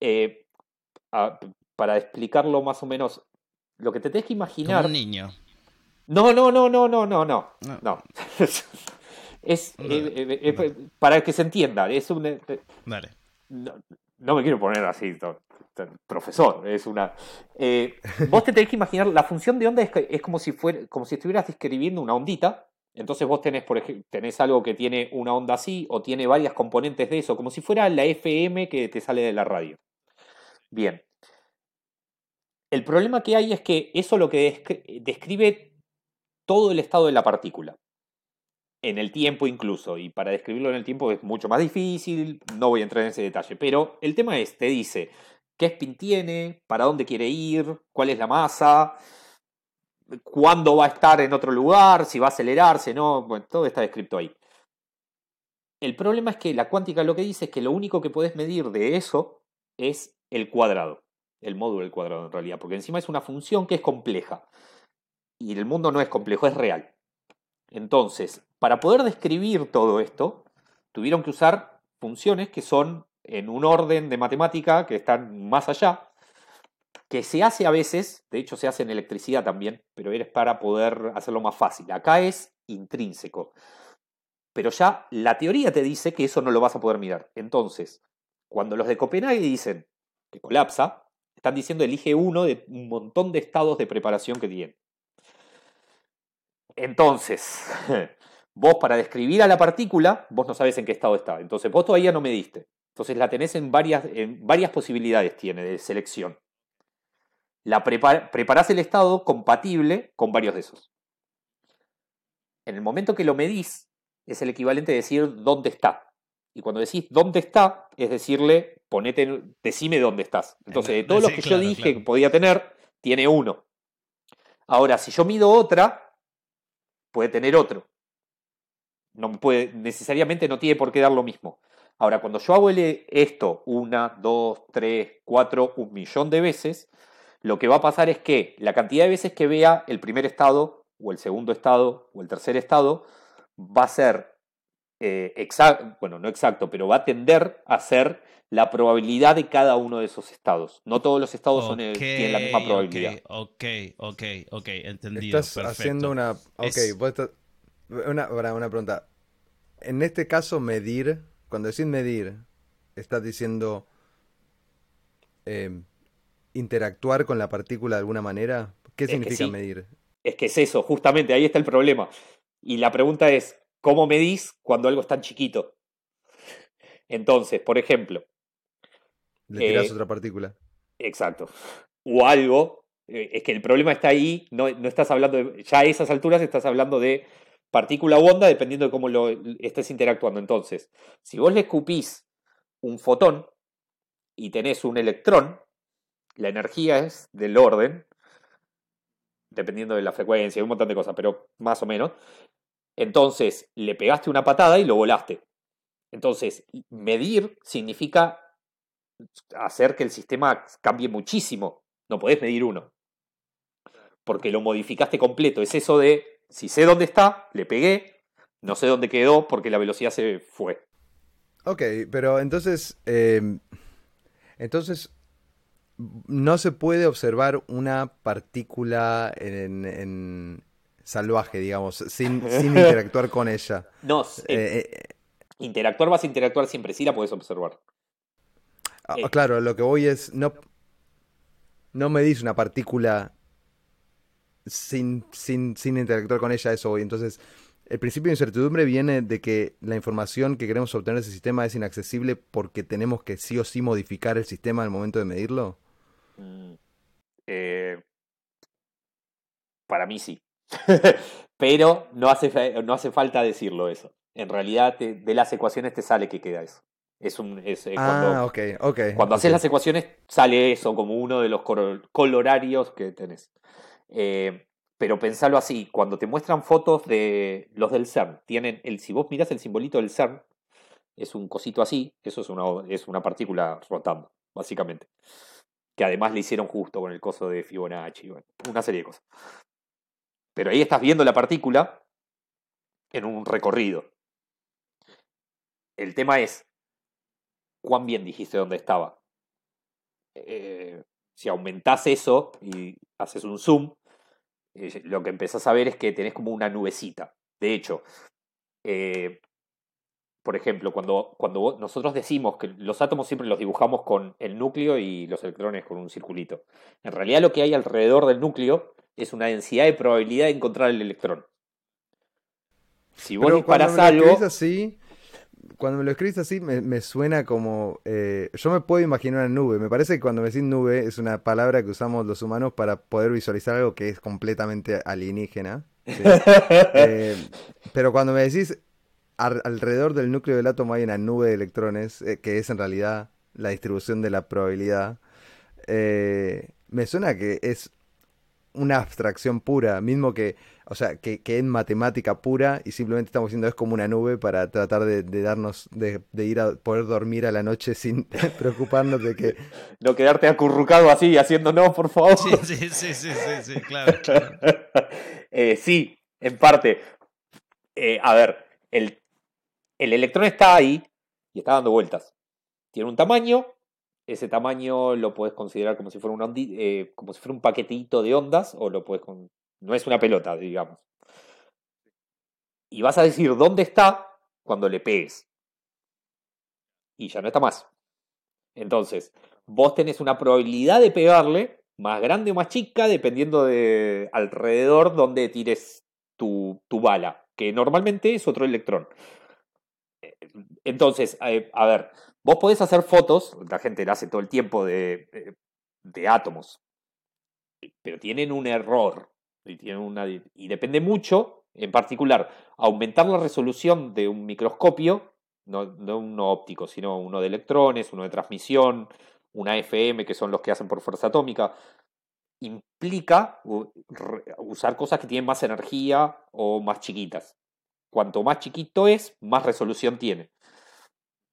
eh, para explicarlo más o menos, lo que te tenés que imaginar. un niño. No, no, no, no, no, no, no. no. [laughs] es eh, eh, para que se entienda. Es un. Vale. No, me quiero poner así, profesor. Es una. vos te tenés que imaginar. La función de onda es, es como si fuera, como si estuvieras describiendo una ondita. Entonces vos tenés, por ejemplo, tenés algo que tiene una onda así o tiene varias componentes de eso, como si fuera la FM que te sale de la radio. Bien. El problema que hay es que eso lo que describe todo el estado de la partícula. En el tiempo incluso. Y para describirlo en el tiempo es mucho más difícil. No voy a entrar en ese detalle. Pero el tema es, te dice qué spin tiene, para dónde quiere ir, cuál es la masa, cuándo va a estar en otro lugar, si va a acelerarse, no. Bueno, todo está descrito ahí. El problema es que la cuántica lo que dice es que lo único que puedes medir de eso es el cuadrado, el módulo del cuadrado en realidad, porque encima es una función que es compleja. Y el mundo no es complejo, es real. Entonces, para poder describir todo esto, tuvieron que usar funciones que son en un orden de matemática que están más allá, que se hace a veces, de hecho se hace en electricidad también, pero es para poder hacerlo más fácil. Acá es intrínseco. Pero ya la teoría te dice que eso no lo vas a poder mirar. Entonces, cuando los de Copenhague dicen que colapsa, están diciendo elige uno de un montón de estados de preparación que tiene. Entonces, [laughs] vos para describir a la partícula, vos no sabes en qué estado está. Entonces, vos todavía no mediste. Entonces, la tenés en varias, en varias posibilidades, tiene de selección. La preparás el estado compatible con varios de esos. En el momento que lo medís, es el equivalente de decir dónde está. Y cuando decís dónde está, es decirle, ponete, decime dónde estás. Entonces, de todos los que yo dije que podía tener, tiene uno. Ahora, si yo mido otra, puede tener otro. No puede, necesariamente no tiene por qué dar lo mismo. Ahora, cuando yo hago esto una, dos, tres, cuatro, un millón de veces, lo que va a pasar es que la cantidad de veces que vea el primer estado, o el segundo estado, o el tercer estado, va a ser eh, exacto, bueno, no exacto, pero va a tender a ser la probabilidad de cada uno de esos estados. No todos los estados son tienen la misma probabilidad. Ok, ok, ok, entendido. Estás haciendo una. Ok, una, una pregunta. En este caso, medir, cuando decís medir, estás diciendo em, interactuar con la partícula de alguna manera. ¿Qué significa medir? Es que es eso, justamente, ahí está el problema. Y la pregunta es, ¿Cómo medís cuando algo es tan chiquito? Entonces, por ejemplo. Le tirás eh, otra partícula. Exacto. O algo. Eh, es que el problema está ahí. No, estás hablando de. Ya a esas alturas estás hablando de partícula o onda dependiendo de cómo lo estés interactuando. Entonces, si vos le escupís un fotón y tenés un electrón, la energía es del orden, dependiendo de la frecuencia, un montón de cosas, pero más o menos. Entonces, le pegaste una patada y lo volaste. Entonces, medir significa hacer que el sistema cambie muchísimo. No podés medir uno. Porque lo modificaste completo. Es eso de, si sé dónde está, le pegué, no sé dónde quedó porque la velocidad se fue. Ok, pero entonces, em, entonces, no se puede observar una partícula en, salvaje, digamos, sin, [laughs] interactuar con ella. No, eh, eh, interactuar vas a interactuar siempre, sí la puedes observar. Ah, Eh. claro, lo que voy es, no, no medís una partícula sin, sin, sin interactuar con ella, eso voy. Entonces, el principio de incertidumbre viene de que la información que queremos obtener de ese sistema es inaccesible porque tenemos que sí o sí modificar el sistema al momento de medirlo. Mm, eh, para mí sí. [laughs] Pero no hace, no hace falta decirlo eso. En realidad, te- de las ecuaciones te sale que queda eso. Es un, es, eh, cuando, Ah, ok, ok. Cuando haces las ecuaciones sale eso como uno de los colorarios que tenés. Eh, pero pensalo así, cuando te muestran fotos de los del CERN, tienen el, si vos mirás el simbolito del CERN, es un cosito así, eso es una, es una partícula rotando, básicamente. Que además le hicieron justo con el coso de Fibonacci, una serie de cosas. Pero ahí estás viendo la partícula en un recorrido. El tema es, ¿cuán bien dijiste dónde estaba? Eh, si aumentás eso y haces un zoom, eh, lo que empezás a ver es que tenés como una nubecita. De hecho, eh, por ejemplo, cuando, cuando nosotros decimos que los átomos siempre los dibujamos con el núcleo y los electrones con un circulito. En realidad lo que hay alrededor del núcleo es una densidad de probabilidad de encontrar el electrón. Si vos Pero cuando disparás me lo algo... así, cuando me lo escribís así, me, me suena como. eh, yo me puedo imaginar una nube. Me parece que cuando me decís nube es una palabra que usamos los humanos para poder visualizar algo que es completamente alienígena. ¿sí? [laughs] Eh, pero cuando me decís alrededor del núcleo del átomo hay una nube de electrones, eh, que es en realidad la distribución de la probabilidad, eh, me suena que es una abstracción pura, mismo que, o sea, que, que en matemática pura y simplemente estamos diciendo es como una nube para tratar de, de darnos, de, de ir a poder dormir a la noche sin [laughs] preocuparnos de que... [laughs] No quedarte acurrucado así, haciendo no, por favor. Sí, sí, sí, sí, sí, sí, [laughs] claro. claro. Eh, sí, en parte. Eh, a ver, el, el electrón está ahí y está dando vueltas. Tiene un tamaño. Ese tamaño lo puedes considerar como si fuera un eh, como si fuera un paquetito de ondas, o lo puedes no es una pelota, digamos. Y vas a decir dónde está cuando le pegues. Y ya no está más. Entonces, vos tenés una probabilidad de pegarle más grande o más chica, dependiendo de alrededor donde tires tu bala, que normalmente es otro electrón. Eh, Entonces, eh, a ver, vos podés hacer fotos, la gente la hace todo el tiempo de, de- átomos, pero tienen un error y, tienen una, y depende mucho, en particular, aumentar la resolución de un microscopio, no, no uno óptico, sino uno de electrones, uno de transmisión, una FM, que son los que hacen por fuerza atómica, implica usar cosas que tienen más energía o más chiquitas. Cuanto más chiquito es, más resolución tiene.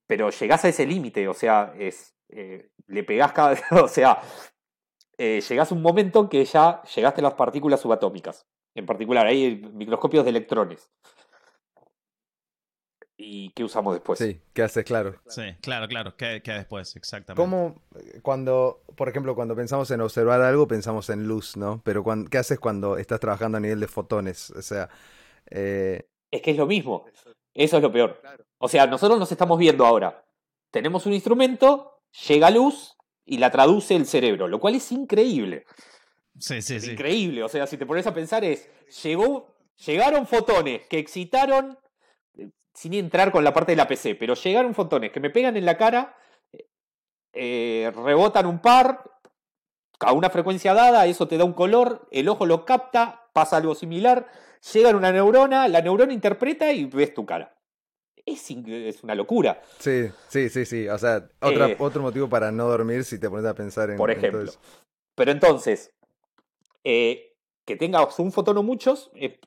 Pero llegás a ese límite, o sea, es, eh, le pegás cada... [laughs] O sea, eh, llegás a un momento en que ya llegaste a las partículas subatómicas. En particular, hay microscopios de electrones. ¿Y qué usamos después? Sí, ¿qué haces? Claro. Sí, claro, claro. ¿Qué, qué después? Exactamente. ¿Cómo, cuando, por ejemplo, cuando pensamos en observar algo, pensamos en luz, ¿no? Pero ¿qué haces cuando estás trabajando a nivel de fotones? O sea, eh, Es que es lo mismo. Eso es lo peor. O sea, nosotros nos estamos viendo ahora. Tenemos un instrumento, llega luz y la traduce el cerebro, lo cual es increíble. Sí, sí, sí. Increíble. O sea, si te pones a pensar es, llegó, llegaron fotones que excitaron, sin entrar con la parte de la PC, pero llegaron fotones que me pegan en la cara, eh, rebotan un par, a una frecuencia dada, eso te da un color, el ojo lo capta, pasa algo similar, llega una neurona, la neurona interpreta y ves tu cara. Es, es una locura. sí, sí, sí, sí. O sea, otra- Eh, otro motivo para no dormir si te pones a pensar en, por en todo ejemplo. eso. Pero entonces, eh, que tengas un fotón o muchos, eh,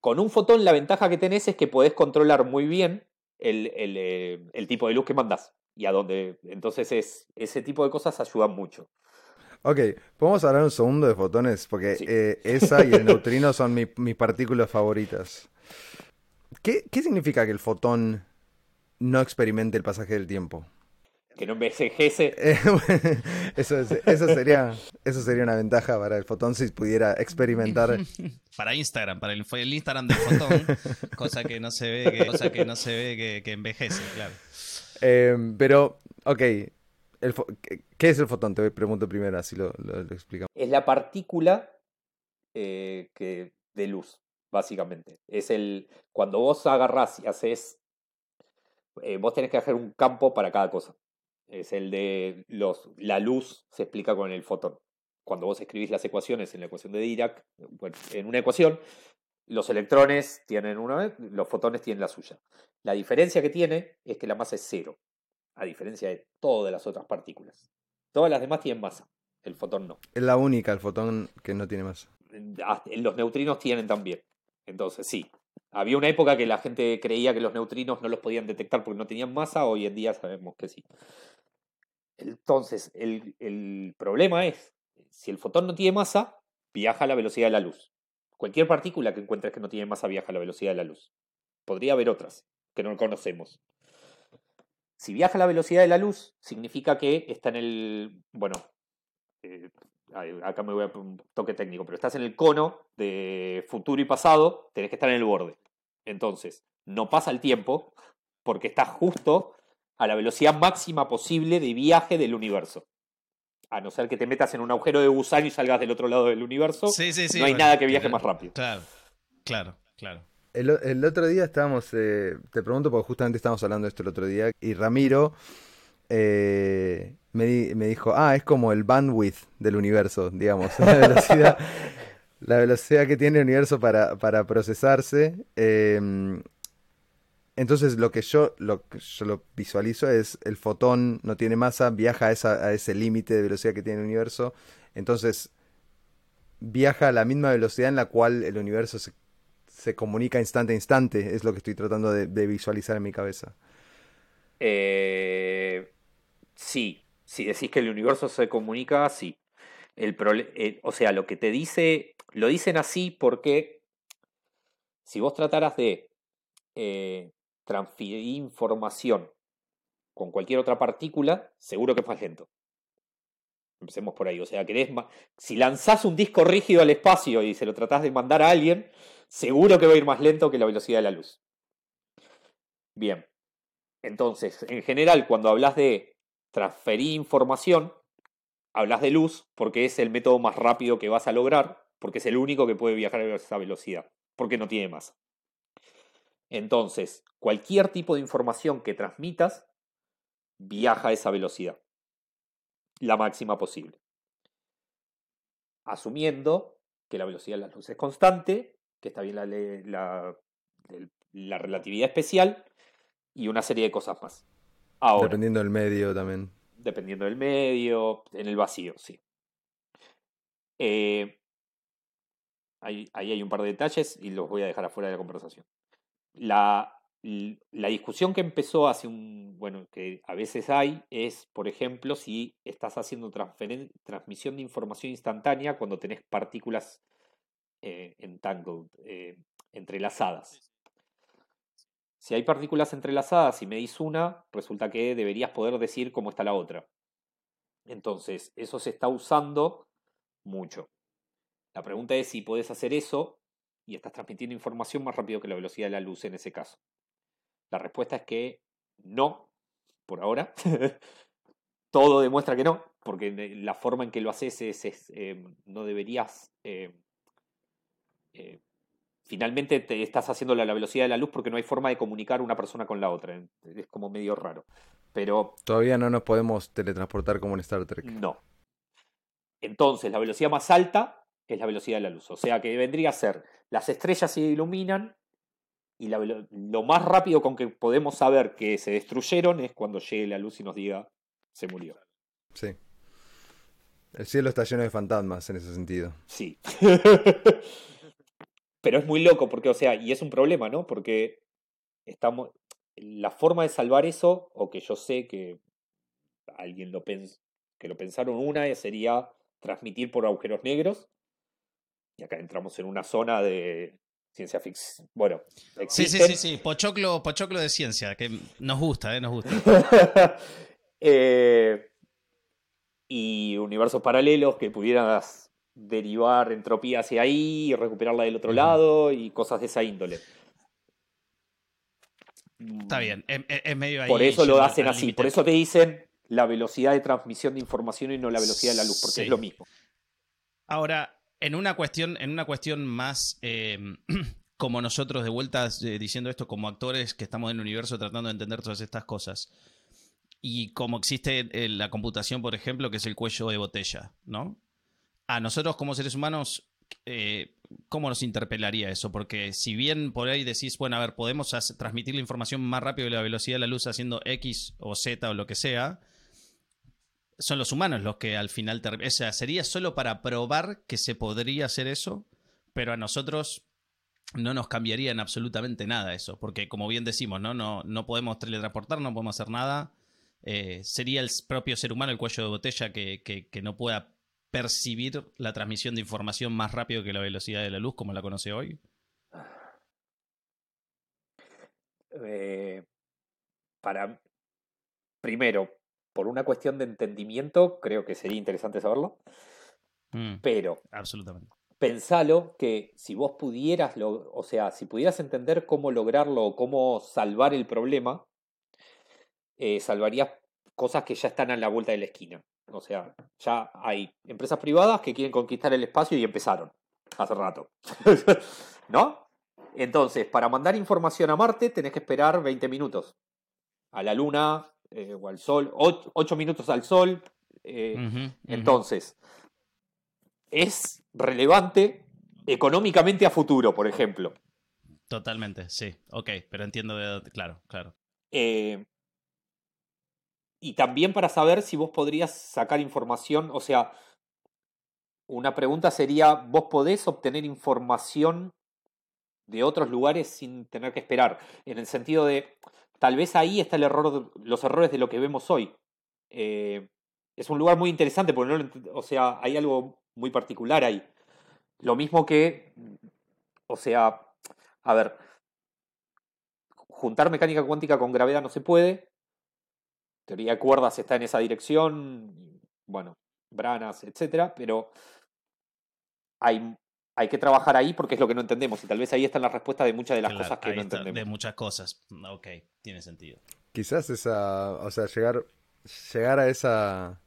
con un fotón la ventaja que tenés es que podés controlar muy bien el, el, eh, el tipo de luz que mandás. Y a dónde. Entonces es, ese tipo de cosas ayudan mucho. Ok, podemos hablar un segundo de fotones, porque Sí. eh, esa y el neutrino son mi- mis partículas favoritas. ¿Qué, ¿Qué significa que el fotón no experimente el pasaje del tiempo? Que no envejece. [laughs] Eh, eso, es- eso sería, eso sería una ventaja para el fotón si pudiera experimentar. [laughs] Para Instagram, para el, Instagram del fotón, cosa que no se ve que, cosa que no se ve que, que envejece, claro. Eh, pero, ok, ¿Qué es el fotón? Te pregunto primero, así lo, explicamos. Es la partícula eh, que, de luz, básicamente. Es el. Cuando vos agarrás y haces. Eh, vos tenés que hacer un campo para cada cosa. Es el de los. La luz se explica con el fotón. Cuando vos escribís las ecuaciones en la ecuación de Dirac, en una ecuación, los electrones tienen una, los fotones tienen la suya. La diferencia que tiene es que la masa es cero a diferencia de todas las otras partículas. Todas las demás tienen masa, el fotón no. Es la única, el fotón que no tiene masa. Los neutrinos tienen también. Entonces, sí. Había una época que la gente creía que los neutrinos no los podían detectar porque no tenían masa, hoy en día sabemos que sí. Entonces, el, el problema es, si el fotón no tiene masa, viaja a la velocidad de la luz. Cualquier partícula que encuentres que no tiene masa viaja a la velocidad de la luz. Podría haber otras que no conocemos. Si viaja a la velocidad de la luz, significa que está en el. Bueno, eh, acá me voy a un toque técnico, pero estás en el cono de futuro y pasado, tenés que estar en el borde. Entonces, no pasa el tiempo porque estás justo a la velocidad máxima posible de viaje del universo. A no ser que te metas en un agujero de gusano y salgas del otro lado del universo, no hay nada que viaje más rápido. Claro, claro, claro. El, otro día estábamos, eh, te pregunto porque justamente estábamos hablando de esto el otro día, y Ramiro eh, me, dijo, ah, es como el bandwidth del universo, digamos, [laughs] la velocidad, la velocidad que tiene el universo para, procesarse. Em, entonces lo que yo lo, yo lo visualizo es el fotón no tiene masa, viaja a, a ese límite de velocidad que tiene el universo, entonces viaja a la misma velocidad en la cual el universo se se comunica instante a instante, es lo que estoy tratando de, visualizar en mi cabeza. Eh, sí, si decís que el universo se comunica, sí. El eh, o sea, lo que te dice, lo dicen así porque si vos trataras de eh, transferir información con cualquier otra partícula, seguro que es más lento. Empecemos por ahí. O sea, querés si lanzás un disco rígido al espacio y se lo tratás de mandar a alguien, seguro que va a ir más lento que la velocidad de la luz. Bien. Entonces, en general, cuando hablas de transferir información, hablas de luz porque es el método más rápido que vas a lograr, porque es el único que puede viajar a esa velocidad, porque no tiene masa. Entonces, cualquier tipo de información que transmitas viaja a esa velocidad, la máxima posible. Asumiendo que la velocidad de la luz es constante que está bien la, la, la relatividad especial y una serie de cosas más. dependiendo del medio también. Dependiendo del medio, en el vacío, sí. Eh, ahí, hay un par de detalles y los voy a dejar afuera de la conversación. La, la discusión que empezó hace un, bueno, que a veces hay, es, por ejemplo, si estás haciendo transmisión de información instantánea cuando tenés partículas eh, entangled, eh, entrelazadas. Si hay partículas entrelazadas y medís una, resulta que deberías poder decir cómo está la otra. Entonces, eso se está usando mucho. La pregunta es si puedes hacer eso y estás transmitiendo información más rápido que la velocidad de la luz en ese caso. La respuesta es que no, por ahora. [laughs] Todo demuestra que no, porque la forma en que lo haces es, eh, no deberías eh, finalmente te estás haciéndolo a la velocidad de la luz porque no hay forma de comunicar una persona con la otra. Es como medio raro. Pero. Todavía no nos podemos teletransportar como en Star Trek. No. Entonces, la velocidad más alta es la velocidad de la luz. O sea que vendría a ser las estrellas se iluminan y lo más rápido con que podemos saber que se destruyeron es cuando llegue la luz y nos diga se murió. Sí. El cielo está lleno de fantasmas en ese sentido. Sí. [laughs] Pero es muy loco porque, o sea, y es un problema, ¿no? Porque estamos. La forma de salvar eso, o que yo sé que alguien lo pens que lo pensaron una, sería transmitir por agujeros negros. Y acá entramos en una zona de ciencia ficción. Bueno, sí, sí, sí, sí, pochoclo, pochoclo de ciencia, que nos gusta, ¿eh? Nos gusta. [laughs] eh, y universos paralelos que pudieras derivar entropía hacia ahí y recuperarla del otro lado y cosas de esa índole. Está bien, es, medio ahí. Por eso lo hacen así, por eso te dicen, la velocidad de transmisión de información y no la velocidad de la luz, porque es lo mismo. Ahora, en una cuestión, en una cuestión más em, [clears throat] como nosotros de vueltas eh, diciendo esto como actores que estamos en el universo tratando de entender todas estas cosas. Y como existe la computación, por ejemplo, que es el cuello de botella, ¿no? A nosotros como seres humanos, eh, ¿cómo nos interpelaría eso? Porque si bien por ahí decís, bueno, a ver, podemos transmitir la información más rápido que la velocidad de la luz haciendo X o Z o lo que sea, son los humanos los que al final... O sea, sería solo para probar que se podría hacer eso, pero a nosotros no nos cambiaría en absolutamente nada eso, porque como bien decimos, no, no, no podemos teletransportar, no podemos hacer nada. Eh, sería el propio ser humano el cuello de botella que, que, no pueda percibir la transmisión de información más rápido que la velocidad de la luz, como la conoce hoy. Eh, para primero, por una cuestión de entendimiento, creo que sería interesante saberlo. Mm, pero. Absolutamente. Pensalo que si vos pudieras, o sea, si pudieras entender cómo lograrlo o cómo salvar el problema, eh, salvarías cosas que ya están a la vuelta de la esquina. O sea, ya hay empresas privadas que quieren conquistar el espacio y empezaron hace rato. [laughs] ¿No? Entonces, para mandar información a Marte tenés que esperar 20 minutos. A la Luna eh, o al Sol, 8, minutos al Sol. Eh, entonces, es relevante económicamente a futuro, por ejemplo. Totalmente, sí. Ok, pero entiendo, de, claro, claro. Eh, y también para saber si vos podrías sacar información, o sea, una pregunta sería, ¿vos podés obtener información de otros lugares sin tener que esperar? En el sentido de, tal vez ahí está el error, los errores de lo que vemos hoy. Eh, es un lugar muy interesante porque no, o sea, hay algo muy particular ahí. Lo mismo que, o sea, a ver, juntar mecánica cuántica con gravedad no se puede. Teoría de cuerdas está en esa dirección, bueno, branas, etcétera, pero hay, hay que trabajar ahí porque es lo que no entendemos y tal vez ahí están las respuestas de muchas de las cosas que no entendemos. De muchas cosas, ok, tiene sentido. Quizás esa, o sea, llegar, llegar a esa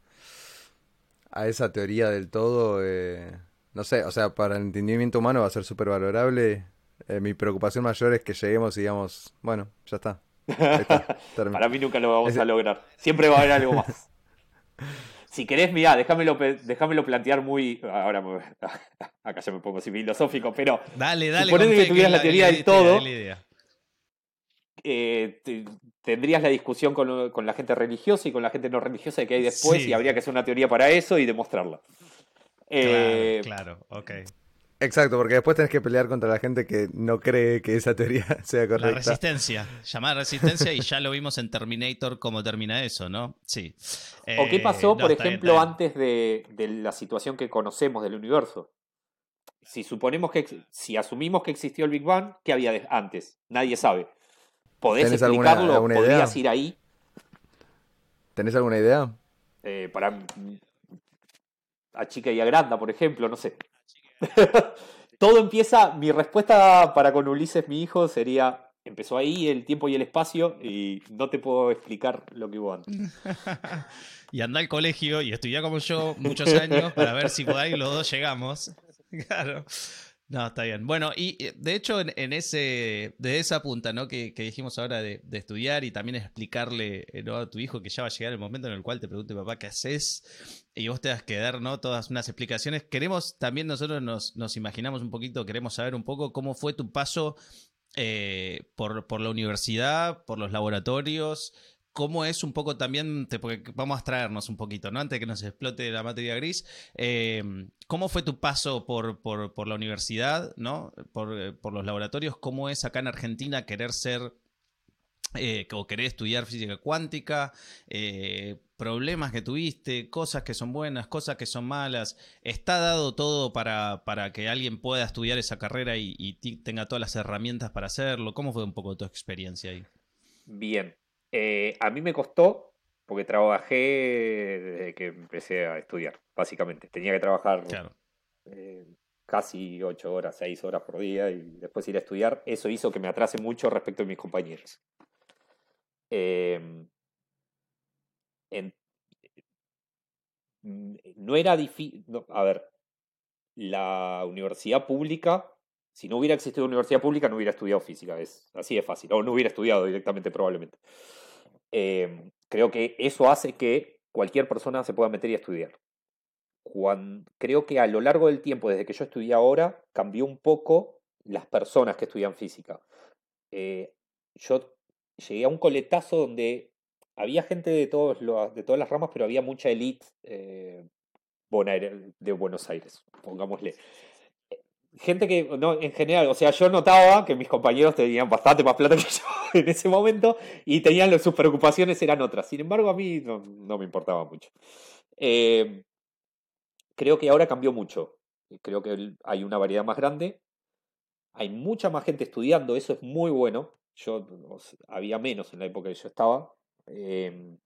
a esa teoría del todo, eh, no sé, o sea, para el entendimiento humano va a ser súper valorable. Eh, mi preocupación mayor es que lleguemos y digamos, bueno, ya está. Para mí nunca lo vamos a lograr. Siempre va a haber algo más. si querés, mira, déjamelo, déjamelo plantear muy. Ahora [laughs] acá ya me pongo así filosófico, pero. Dale, dale. Suponete que tuvieras la, teoría del todo. Eh, tendrías la discusión con, la gente religiosa y con la gente no religiosa de que hay después y habría que hacer una teoría para eso y demostrarla. Eh, claro, ok. Exacto, porque después tenés que pelear contra la gente que no cree que esa teoría [laughs] sea correcta. La resistencia, llamar resistencia y ya lo vimos en Terminator cómo termina eso, ¿no? Sí. ¿O qué pasó, eh, por ejemplo, antes de, de, la situación que conocemos del universo? Si suponemos que, si asumimos que existió el Big Bang, ¿qué había antes? Nadie sabe. ¿Podés explicarlo? Alguna, ¿Podrías ir ahí? ¿Tenés alguna idea? Eh, para a Chica y a Granda, por ejemplo, no sé. Todo empieza, mi respuesta para con Ulises, mi hijo, sería, empezó ahí el tiempo y el espacio y no te puedo explicar lo que hubo antes. [laughs] y anda al colegio y estudia como yo muchos años para ver si por ahí los dos llegamos. [laughs] Claro. No, está bien. Bueno, y de hecho, en, ese, de esa punta, ¿no? Que, dijimos ahora de, estudiar y también explicarle eh, a tu hijo que ya va a llegar el momento en el cual te pregunte, papá, ¿qué haces? Y vos te vas que dar, ¿no? Todas unas explicaciones. Queremos, también nosotros nos, nos imaginamos un poquito, queremos saber un poco cómo fue tu paso eh, por, por la universidad, por los laboratorios, cómo es un poco también, porque vamos a traernos un poquito, ¿no? Antes de que nos explote la materia gris, eh, ¿cómo fue tu paso por, por, la universidad, ¿no? Por, por, los laboratorios, ¿cómo es acá en Argentina querer ser eh, o querer estudiar física cuántica? Eh, problemas que tuviste, cosas que son buenas, cosas que son malas. ¿Está dado todo para, para que alguien pueda estudiar esa carrera y tenga todas las herramientas para hacerlo? ¿Cómo fue un poco tu experiencia ahí? Bien, eh, a mí me costó porque trabajé desde que empecé a estudiar, básicamente. Tenía que trabajar eh, casi 8 horas, 6 horas por día y después ir a estudiar. Eso hizo que me atrase mucho respecto a mis compañeros. Em, mm, no era difícil. a ver, la universidad pública, si no hubiera existido universidad pública, no hubiera estudiado física. Es así de fácil. O no hubiera estudiado directamente, probablemente. Em, creo que eso hace que cualquier persona se pueda meter y estudiar. creo que a lo largo del tiempo, desde que yo estudié ahora, cambió un poco las personas que estudian física. Eh, yo llegué a un coletazo donde había gente de, todos de todas las ramas, pero había mucha elite eh, de Buenos Aires, pongámosle. Gente que, no, en general, o sea, yo notaba que mis compañeros tenían bastante más plata que [laughs] yo en ese momento y tenían sus preocupaciones eran otras. Sin embargo, a mí no, me importaba mucho. Eh, creo que ahora cambió mucho. Creo que hay una variedad más grande. Hay mucha más gente estudiando, eso es muy bueno. Yo había menos en la época que yo estaba. Em,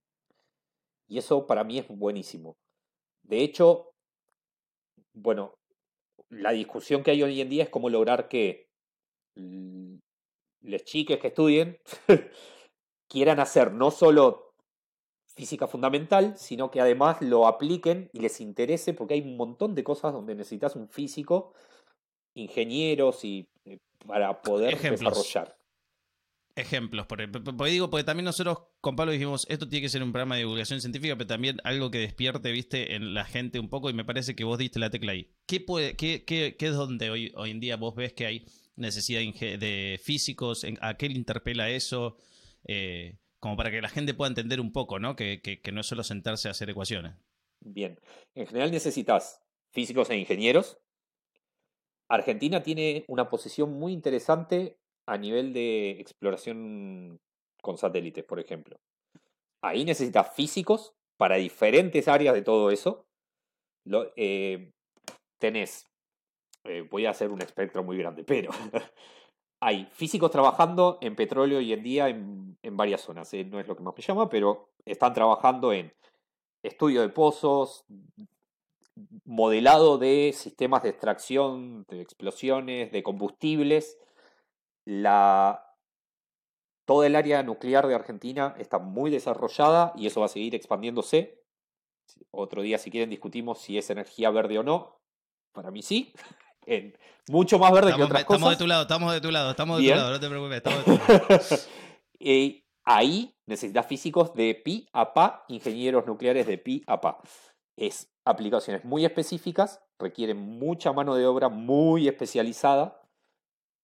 y eso para mí es buenísimo. De hecho, bueno, la discusión que hay hoy en día es cómo lograr que los chiques que estudien [laughs] quieran hacer no solo física fundamental, sino que además lo apliquen y les interese, porque hay un montón de cosas donde necesitas un físico, ingenieros y eh, para poder desarrollar. Ejemplos, porque, digo, porque también nosotros con Pablo dijimos, esto tiene que ser un programa de divulgación científica, pero también algo que despierte, viste, en la gente un poco, y me parece que vos diste la tecla ahí. ¿Qué, puede, qué, qué, qué es donde hoy, hoy en día vos ves que hay necesidad de físicos? ¿A qué le interpela eso? Eh, como para que la gente pueda entender un poco, ¿no? Que, que, que no es solo sentarse a hacer ecuaciones. Bien, en general necesitas físicos e ingenieros. Argentina tiene una posición muy interesante a nivel de exploración con satélites, por ejemplo. Ahí necesitas físicos para diferentes áreas de todo eso. Lo, eh, tenés, eh, voy a hacer un espectro muy grande, pero [laughs] hay físicos trabajando en petróleo hoy en día en, varias zonas. Eh, no es lo que más me llama, pero están trabajando en estudio de pozos, modelado de sistemas de extracción, de explosiones, de combustibles la, toda el área nuclear de Argentina está muy desarrollada y eso va a seguir expandiéndose. Otro día, si quieren, discutimos si es energía verde o no. Para mí sí. [laughs] En, mucho más verde que otras cosas. Estamos de tu lado, estamos de tu lado, estamos de tu lado, no te preocupes, estamos de tu lado. [laughs] y ahí necesitas físicos de pi a pa, ingenieros nucleares de pi a pa. Es aplicaciones muy específicas, requieren mucha mano de obra muy especializada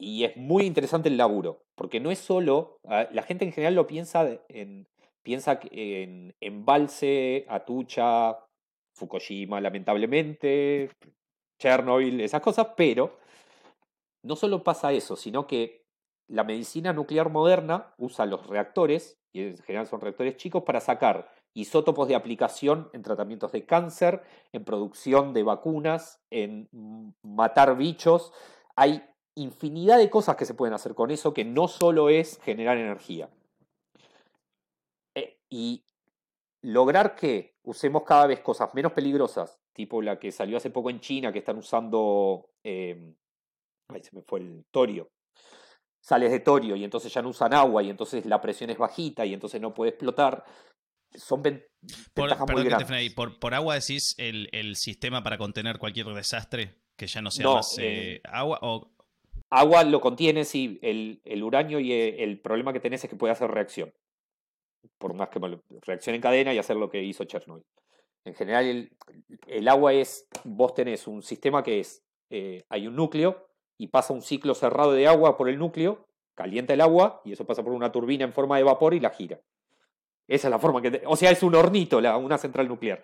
y es muy interesante el laburo, porque no es solo, ah, la gente en general lo piensa en, piensa en Embalse, Atucha, Fukushima, lamentablemente, Chernobyl, esas cosas, pero no solo pasa eso, sino que la medicina nuclear moderna usa los reactores, y en general son reactores chicos, para sacar isótopos de aplicación en tratamientos de cáncer, en producción de vacunas, en matar bichos. Hay infinidad de cosas que se pueden hacer con eso que no solo es generar energía. Eh, y lograr que usemos cada vez cosas menos peligrosas, tipo la que salió hace poco en China, que están usando, eh, se me fue el torio, sales de torio y entonces ya no usan agua y entonces la presión es bajita y entonces no puede explotar. Son ventajas muy grandes. por, por, agua decís el, el, sistema para contener cualquier desastre que ya no sea más eh, agua o Agua lo contiene, sí, el, uranio y eh, el, problema que tenés es que puede hacer reacción. Por más que reacción en cadena y hacer lo que hizo Chernobyl. En general, el, el agua es, vos tenés un sistema que es, eh, hay un núcleo y pasa un ciclo cerrado de agua por el núcleo, calienta el agua y eso pasa por una turbina en forma de vapor y la gira. Esa es la forma que... o sea, es un hornito, la, una central nuclear.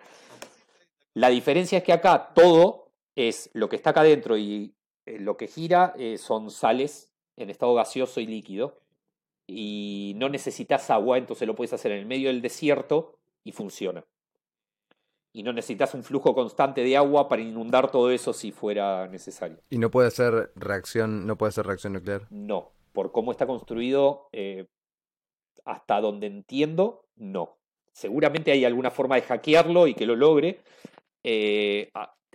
La diferencia es que acá todo es lo que está acá adentro y eh, lo que gira eh, son sales en estado gaseoso y líquido. Y no necesitas agua, entonces lo puedes hacer en el medio del desierto y funciona. Y no necesitas un flujo constante de agua para inundar todo eso si fuera necesario. ¿Y no puede ser reacción, no puede ser reacción nuclear? No. Por cómo está construido, eh, hasta donde entiendo, no. Seguramente hay alguna forma de hackearlo y que lo logre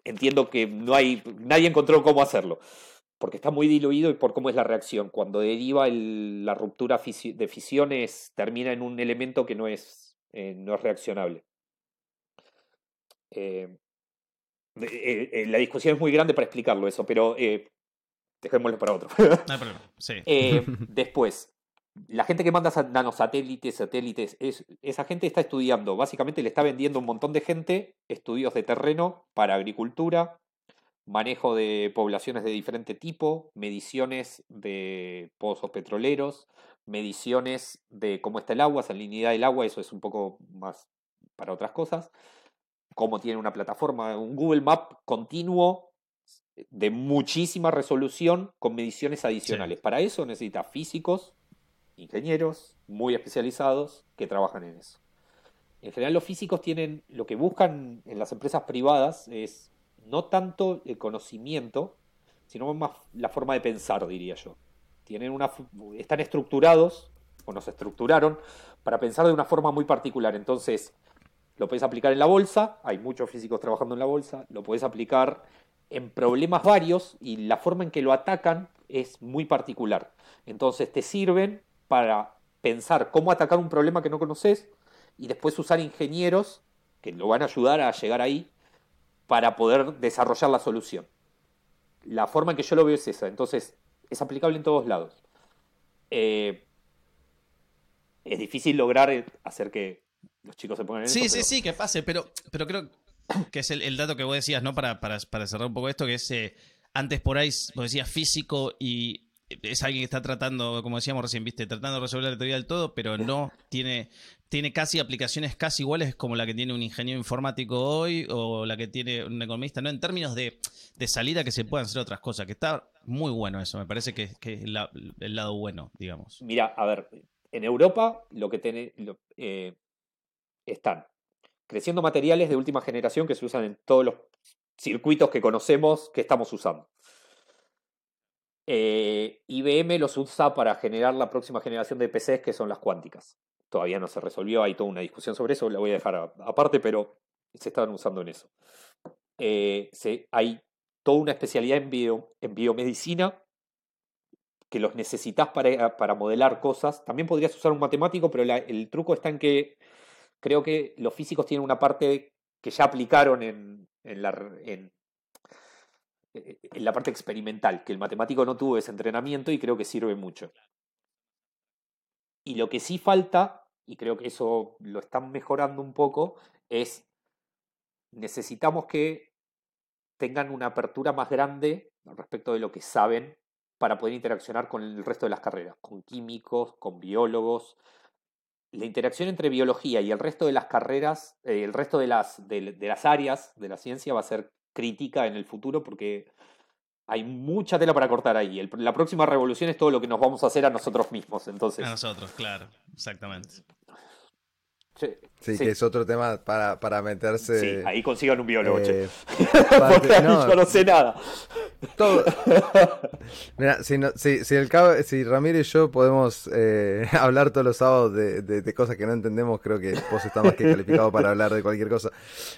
entiendo que no hay, nadie encontró cómo hacerlo, porque está muy diluido y por cómo es la reacción. Cuando deriva la ruptura de fisiones, termina en un elemento que no es, eh, no es reaccionable. Eh, eh, eh, la discusión es muy grande para explicarlo eso, pero dejémoslo para otro. No hay problema. Sí. [laughs] [laughs] después, la gente que manda nanosatélites, satélites, es, esa gente está estudiando, básicamente le está vendiendo un montón de gente estudios de terreno para agricultura, manejo de poblaciones de diferente tipo, mediciones de pozos petroleros, mediciones de cómo está el agua, salinidad del agua, eso es un poco más para otras cosas, cómo tiene una plataforma, un Google Map continuo de muchísima resolución con mediciones adicionales. Para eso necesita físicos, ingenieros muy especializados que trabajan en eso. En general los físicos tienen, lo que buscan en las empresas privadas es no tanto el conocimiento, sino más la forma de pensar, diría yo. Tienen una, están estructurados, o nos estructuraron, para pensar de una forma muy particular. Entonces, lo puedes aplicar en la bolsa, hay muchos físicos trabajando en la bolsa, lo puedes aplicar en problemas varios y la forma en que lo atacan es muy particular. Entonces, te sirven para pensar cómo atacar un problema que no conoces y después usar ingenieros que lo van a ayudar a llegar ahí para poder desarrollar la solución. La forma en que yo lo veo es esa, entonces es aplicable en todos lados. Eh, es difícil lograr hacer que los chicos se pongan en Sí, eso, sí, sí, que pase, pero, pero creo que es el, dato que vos decías, ¿no? Para, para, para cerrar un poco esto, que es eh, antes por ahí vos decías físico y es alguien que está tratando, como decíamos recién, viste, tratando de resolver la teoría del todo, pero no tiene, tiene casi aplicaciones casi iguales como la que tiene un ingeniero informático hoy o la que tiene un economista, ¿no? En términos de, salida que se puedan hacer otras cosas, que está muy bueno eso, me parece que, que es el lado bueno, digamos. Mira, a ver, en Europa lo que tiene, eh, están creciendo materiales de última generación que se usan en todos los circuitos que conocemos que estamos usando. Eh, IBM los usa para generar la próxima generación de PCs que son las cuánticas. Todavía no se resolvió, hay toda una discusión sobre eso, la voy a dejar aparte, pero se están usando en eso. Eh, hay toda una especialidad en, bio, en biomedicina que los necesitas para, para, modelar cosas. También podrías usar un matemático, pero el truco está en que creo que los físicos tienen una parte que ya aplicaron en, la, en, en la parte experimental, que el matemático no tuvo ese entrenamiento y creo que sirve mucho. Y lo que sí falta, y creo que eso lo están mejorando un poco, es necesitamos que tengan una apertura más grande respecto de lo que saben para poder interaccionar con el resto de las carreras, con químicos, con biólogos. La interacción entre biología y el resto de las carreras, eh, el resto de las, de las áreas de la ciencia va a ser crítica en el futuro porque hay mucha tela para cortar ahí. la próxima revolución es todo lo que nos vamos a hacer a nosotros mismos. Entonces. A nosotros, claro, exactamente. Sí, que es otro tema para, para meterse. Sí, ahí consigan un biólogo, eh, [laughs] Porque no, yo no sé nada. Todo. [laughs] Mira, si, si, el si Ramiro y yo podemos eh, [laughs] hablar todos los sábados de, de, cosas que no entendemos, creo que vos estás más que calificado para hablar de cualquier cosa.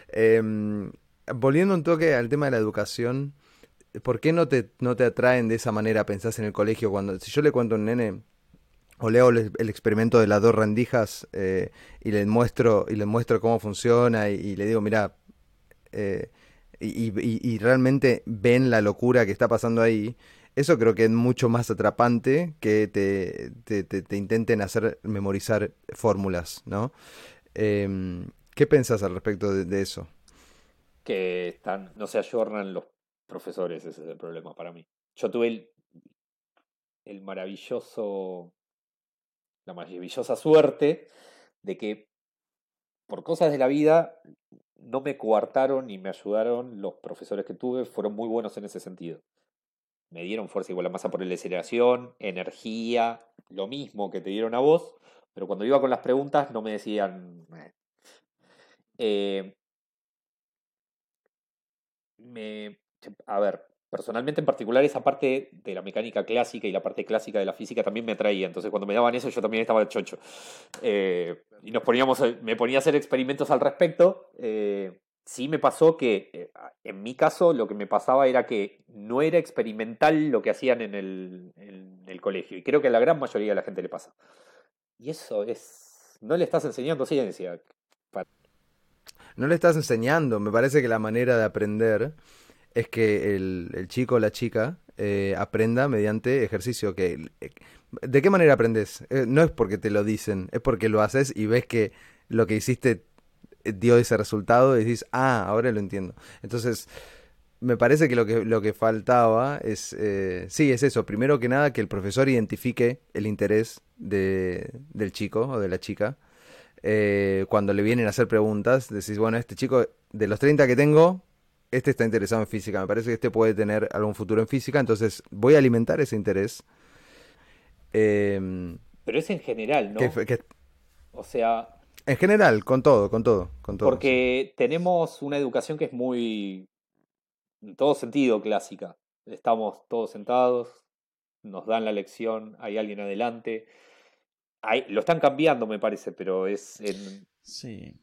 Em, volviendo un toque al tema de la educación, ¿por qué no te, no te atraen de esa manera, pensás en el colegio? cuando Si yo le cuento a un nene o leo el, experimento de las dos rendijas eh, y le muestro y le muestro cómo funciona y, le digo, mira, eh, y, realmente ven la locura que está pasando ahí, eso creo que es mucho más atrapante que te, te, intenten hacer memorizar fórmulas, ¿no? Em, ¿Qué pensás al respecto de eso? Que están, no se ayornan los profesores, ese es el problema para mí. Yo tuve el, maravilloso, la maravillosa suerte de que por cosas de la vida no me coartaron ni me ayudaron los profesores que tuve, fueron muy buenos en ese sentido. Me dieron fuerza igual a masa por la aceleración, energía, lo mismo que te dieron a vos, pero cuando iba con las preguntas no me decían... Eh, me, a ver, personalmente en particular esa parte de la mecánica clásica y la parte clásica de la física también me atraía. Entonces cuando me daban eso yo también estaba chocho. Eh, y nos poníamos, me ponía a hacer experimentos al respecto. Eh, sí me pasó que, eh, en mi caso, lo que me pasaba era que no era experimental lo que hacían en el, en el colegio. Y creo que a la gran mayoría de la gente le pasa. Y eso es... No le estás enseñando ciencia. No le estás enseñando. Me parece que la manera de aprender es que el, chico o la chica eh, aprenda mediante ejercicio. Que, eh, ¿De qué manera aprendes? Eh, no es porque te lo dicen, es porque lo haces y ves que lo que hiciste dio ese resultado y dices, ah, ahora lo entiendo. Entonces, me parece que lo que, lo que faltaba es, sí, es eso. Primero que nada, que el profesor identifique el interés de, del chico o de la chica. Cuando le vienen a hacer preguntas, decís, bueno, este chico, de los 30 que tengo, este está interesado en física, me parece que este puede tener algún futuro en física, entonces voy a alimentar ese interés. Em, Pero es en general, ¿no? o sea... En general, con todo, con todo, con todo. Porque tenemos una educación que es muy, en todo sentido, clásica. Estamos todos sentados, nos dan la lección, hay alguien adelante. Lo están cambiando, me parece, pero es en... Sí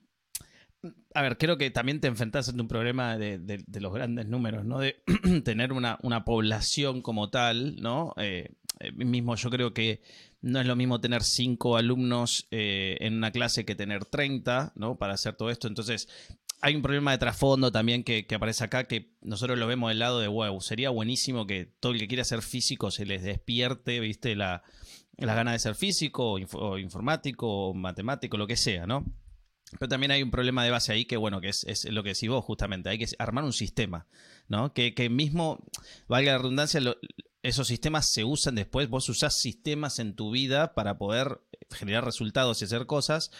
a ver, creo que también te enfrentas ante un problema de, los grandes números, ¿no? De [clears throat] tener una, población como tal, ¿no? Eh, eh, mismo yo creo que no es lo mismo tener cinco alumnos eh, en una clase que tener 30, ¿no? Para hacer todo esto. Entonces, hay un problema de trasfondo también que, aparece acá que nosotros lo vemos del lado de, wow, sería buenísimo que todo el que quiera ser físico se les despierte, ¿viste? La, la gana de ser físico o informático o matemático, lo que sea, ¿no? Pero también hay un problema de base ahí que, bueno, que es, lo que decís vos justamente, hay que armar un sistema, ¿no? Que, que mismo, valga la redundancia, esos sistemas se usan después, vos usás sistemas en tu vida para poder generar resultados y hacer cosas,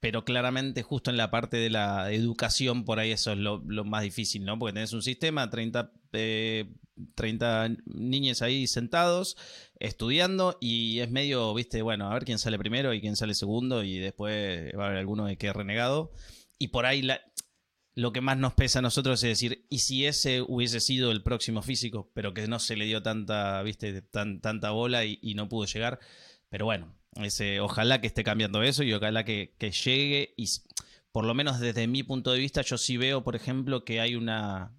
pero claramente justo en la parte de la educación, por ahí eso es lo, más difícil, ¿no? Porque tenés un sistema, 30, eh, 30 niños ahí sentados, estudiando, y es medio, viste, bueno, a ver quién sale primero y quién sale segundo, y después va a haber alguno que quede renegado. Y por ahí la, lo que más nos pesa a nosotros es decir, ¿y si ese hubiese sido el próximo físico, pero que no se le dio tanta, viste, tan, tanta bola y, y no pudo llegar? Pero bueno, ese, ojalá que esté cambiando eso y ojalá que, llegue. Y por lo menos desde mi punto de vista, yo sí veo, por ejemplo, que hay una.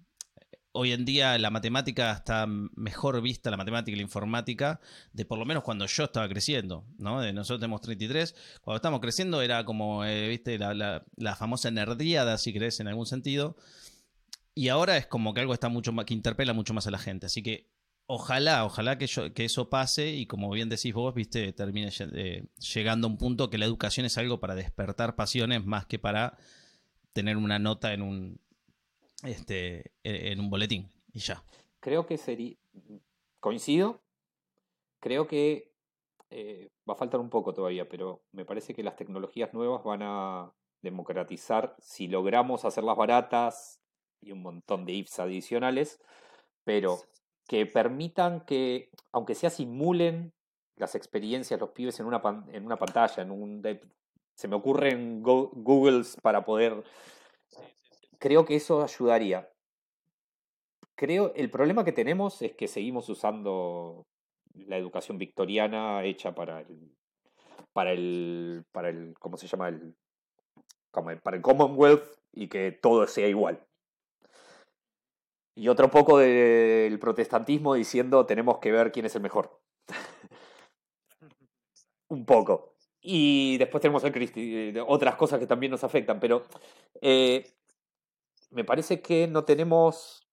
Hoy en día la matemática está mejor vista, la matemática y la informática, de por lo menos cuando yo estaba creciendo, ¿no? De nosotros tenemos 33, cuando estábamos creciendo era como, eh, viste, la, la, la famosa nerdiada, si crees, en algún sentido. Y ahora es como que algo está mucho más, que interpela mucho más a la gente. Así que Ojalá, ojalá que, que, eso pase y como bien decís vos, viste, termine eh, llegando a un punto que la educación es algo para despertar pasiones más que para tener una nota en un, este, en un boletín y ya. Creo que sería, coincido, creo que eh, va a faltar un poco todavía, pero me parece que las tecnologías nuevas van a democratizar si logramos hacerlas baratas y un montón de ifs adicionales, pero que permitan que, aunque sea simulen las experiencias los pibes en una, en una pantalla, en un se me ocurren Googles para poder creo que eso ayudaría. Creo el problema que tenemos es que seguimos usando la educación victoriana hecha para el para el para el ¿cómo se llama? el para el Commonwealth y que todo sea igual. Y otro poco del protestantismo diciendo tenemos que ver quién es el mejor. [laughs] Un poco. Y después tenemos el eh, otras cosas que también nos afectan, pero eh, me parece que no tenemos...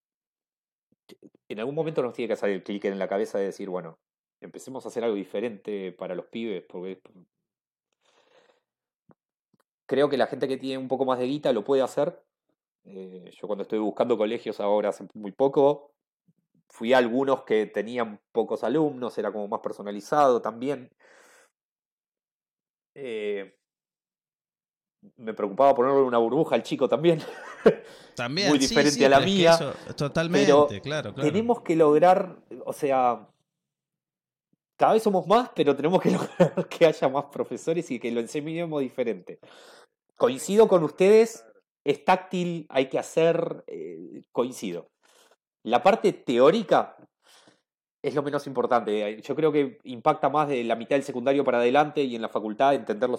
En algún momento nos tiene que salir el clic en la cabeza de decir, bueno, empecemos a hacer algo diferente para los pibes, porque creo que la gente que tiene un poco más de guita lo puede hacer, eh, yo cuando estoy buscando colegios ahora hace muy poco, fui a algunos que tenían pocos alumnos, era como más personalizado también. Eh, me preocupaba ponerle una burbuja al chico también. [laughs] También. Muy diferente a la mía. totalmente, claro, Tenemos que lograr, o sea, cada vez somos más, pero tenemos que [laughs] lograr que haya más profesores y que lo enseñemos diferente. Coincido con ustedes es táctil, hay que hacer, eh, coincido. La parte teórica es lo menos importante. Yo creo que impacta más de la mitad del secundario para adelante y en la facultad entenderlo.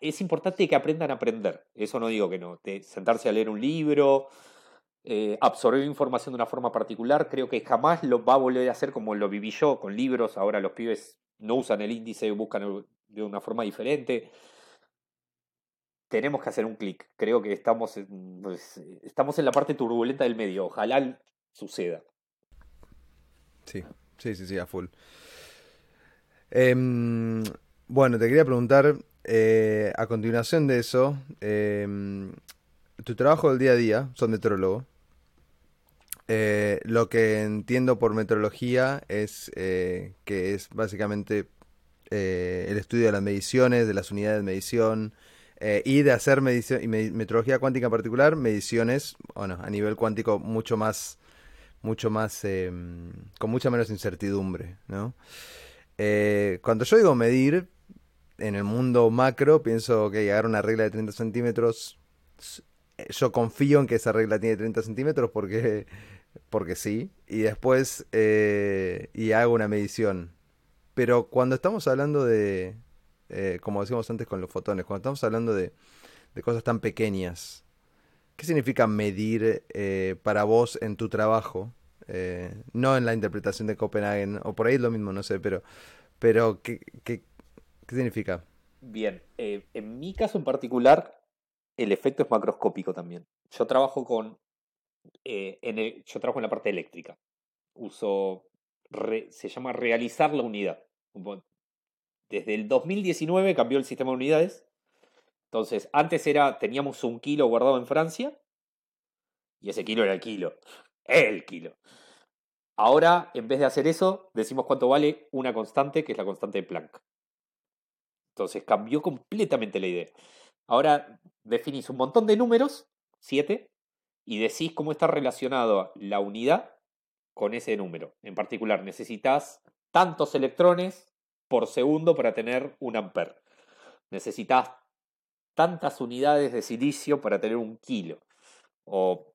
Es importante que aprendan a aprender. Eso no digo que no. sentarse a leer un libro, eh, absorber información de una forma particular, creo que jamás lo va a volver a hacer como lo viví yo con libros. Ahora los pibes no usan el índice, buscan de una forma diferente tenemos que hacer un clic. Creo que estamos en, pues, estamos en la parte turbulenta del medio. Ojalá suceda. Sí, sí, sí, sí, a full. Em, bueno, te quería preguntar, eh, a continuación de eso, em, tu trabajo del día a día, son meteorólogo. Eh, lo que entiendo por meteorología es eh, que es básicamente el estudio de las mediciones, de las unidades de medición y de hacer medición, y meteorología cuántica en particular, mediciones, bueno, a nivel cuántico mucho más, mucho más, em, con mucha menos incertidumbre, ¿no? Cuando yo digo medir, en el mundo macro, pienso que llegar a una regla de 30 centímetros, yo confío en que esa regla tiene 30 centímetros porque, porque sí, y después eh, y hago una medición. Pero cuando estamos hablando de, eh, como decíamos antes con los fotones, cuando estamos hablando de, de cosas tan pequeñas, ¿qué significa medir para vos en tu trabajo? Eh, no en la interpretación de Copenhagen, o por ahí es lo mismo, no sé, pero, pero ¿qué, qué, significa? Bien, eh, en mi caso en particular, el efecto es macroscópico también. Yo trabajo con, eh, en yo trabajo en la parte eléctrica. Uso, se llama realizar la unidad. Desde el 2019 cambió el sistema de unidades. Entonces, antes era, teníamos un kilo guardado en Francia y ese kilo era el kilo el kilo. Ahora, en vez de hacer eso, decimos cuánto vale una constante, que es la constante de Planck. Entonces cambió completamente la idea. Ahora definís un montón de números, 7, y decís cómo está relacionado la unidad con ese número. En particular, necesitas tantos electrones por segundo para tener un amper. Necesitas tantas unidades de silicio para tener un kilo o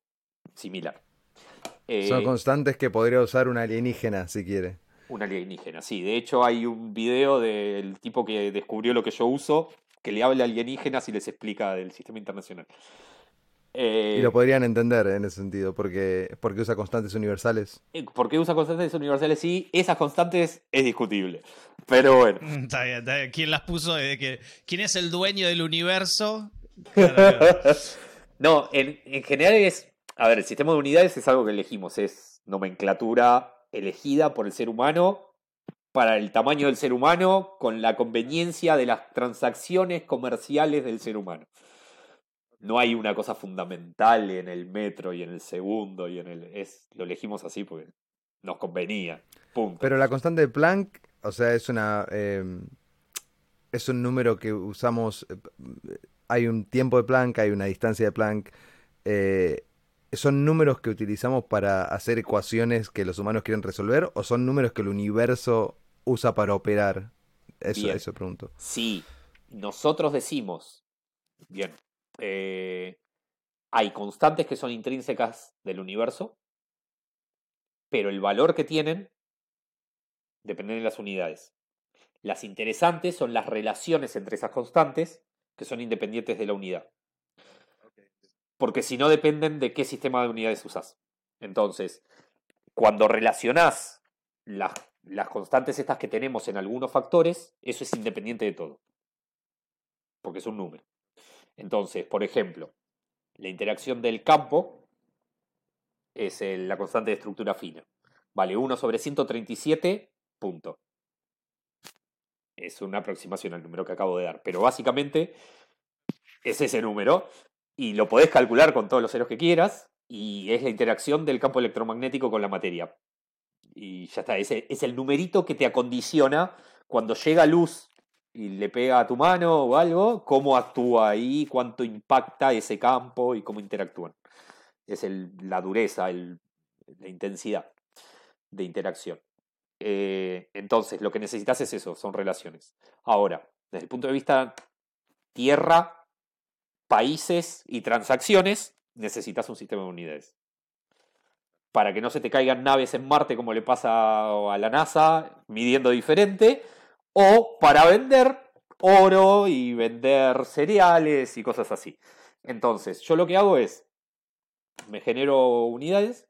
similar. Son eh, constantes que podría usar un alienígena si quiere. Un alienígena, sí. De hecho, hay un video del tipo que descubrió lo que yo uso, que le habla a alienígenas y les explica del sistema internacional. y lo eh, podrían entender en ese sentido, porque, porque usa constantes universales. Eh, porque usa constantes universales, sí. Esas constantes es discutible. Pero bueno. [laughs] Está bien, ¿Quién las puso? ¿Quién es el dueño del universo? [laughs] no, en, en general es a ver, el sistema de unidades es algo que elegimos, es nomenclatura elegida por el ser humano para el tamaño del ser humano con la conveniencia de las transacciones comerciales del ser humano. No hay una cosa fundamental en el metro y en el segundo y en el es lo elegimos así porque nos convenía. Punto. Pero la constante de Planck, o sea, es una em, es un número que usamos. Eh, hay un tiempo de Planck, hay una distancia de Planck. Eh, ¿Son números que utilizamos para hacer ecuaciones que los humanos quieren resolver o son números que el universo usa para operar? Eso, eso pregunto. Sí, nosotros decimos, bien, eh, hay constantes que son intrínsecas del universo, pero el valor que tienen depende de las unidades. Las interesantes son las relaciones entre esas constantes que son independientes de la unidad porque si no dependen de qué sistema de unidades usas. Entonces, cuando relacionás las, las constantes estas que tenemos en algunos factores, eso es independiente de todo. Porque es un número. Entonces, por ejemplo, la interacción del campo es la constante de estructura fina. Vale 1 sobre 137, punto. Es una aproximación al número que acabo de dar. Pero básicamente es ese número y lo podés calcular con todos los ceros que quieras, y es la interacción del campo electromagnético con la materia. Y ya está, es el numerito que te acondiciona cuando llega luz y le pega a tu mano o algo, cómo actúa ahí, cuánto impacta ese campo y cómo interactúan. Es el, la dureza, el, la intensidad de interacción. Eh, entonces, lo que necesitas es eso, son relaciones. Ahora, desde el punto de vista Tierra, países y transacciones, necesitas un sistema de unidades. Para que no se te caigan naves en Marte como le pasa a la NASA, midiendo diferente, o para vender oro y vender cereales y cosas así. Entonces, yo lo que hago es, me genero unidades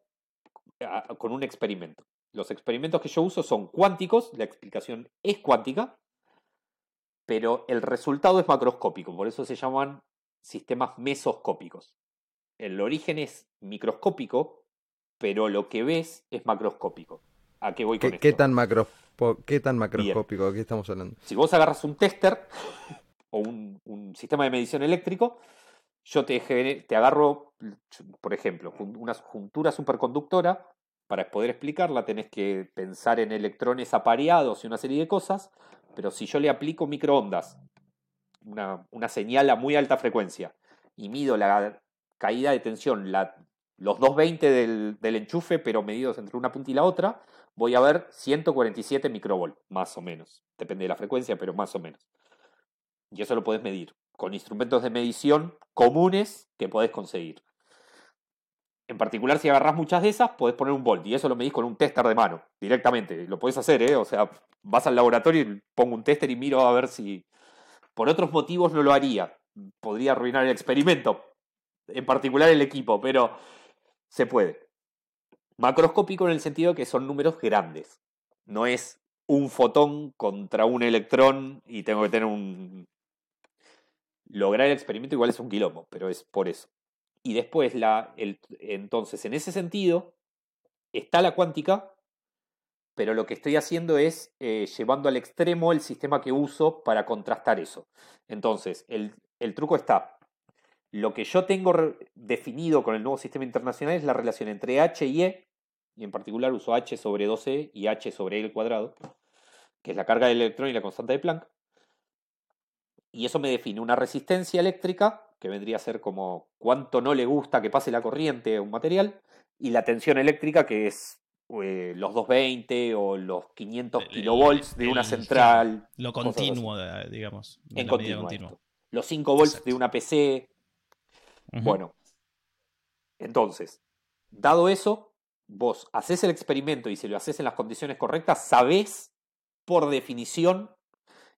con un experimento. Los experimentos que yo uso son cuánticos, la explicación es cuántica, pero el resultado es macroscópico, por eso se llaman sistemas mesoscópicos. El origen es microscópico, pero lo que ves es macroscópico. ¿A qué voy con ¿Qué, esto? qué tan, macro, qué tan macroscópico? ¿De qué estamos hablando? Si vos agarras un tester o un, un sistema de medición eléctrico, yo te, te agarro, por ejemplo, una juntura superconductora. Para poder explicarla tenés que pensar en electrones apareados y una serie de cosas, pero si yo le aplico microondas, una, una señal a muy alta frecuencia, y mido la caída de tensión, la- los 220 del, del enchufe, pero medidos entre una punta y la otra, voy a ver 147 microvolt, más o menos. Depende de la frecuencia, pero más o menos. Y eso lo podés medir con instrumentos de medición comunes que podés conseguir. En particular, si agarrás muchas de esas, podés poner un volt y eso lo medís con un tester de mano, directamente. Lo podés hacer, ¿eh? O sea, vas al laboratorio y pongo un tester y miro a ver si. Por otros motivos no lo haría. Podría arruinar el experimento, en particular el equipo, pero se puede. Macroscópico en el sentido que son números grandes. No es un fotón contra un electrón y tengo que tener un... Lograr el experimento igual es un quilombo, pero es por eso. Y después, la, entonces, en ese sentido, está la cuántica, pero lo que estoy haciendo es eh, llevando al extremo el sistema que uso para contrastar eso. Entonces, el, truco está. Lo que yo tengo definido con el nuevo sistema internacional es la relación entre H y E, y en particular uso H sobre 2E y H sobre E al cuadrado, que es la carga del electrón y la constante de Planck. Y eso me define una resistencia eléctrica, que vendría a ser como cuánto no le gusta que pase la corriente a un material, y la tensión eléctrica, que es eh, los 220 o los 500 El- kilovolts de una central. Lo continuo, de- digamos. En continuo. continua. Los 5 volts Exacto. de una PC. Bueno, entonces, dado eso, vos haces el experimento y si lo haces en las condiciones correctas, sabés por definición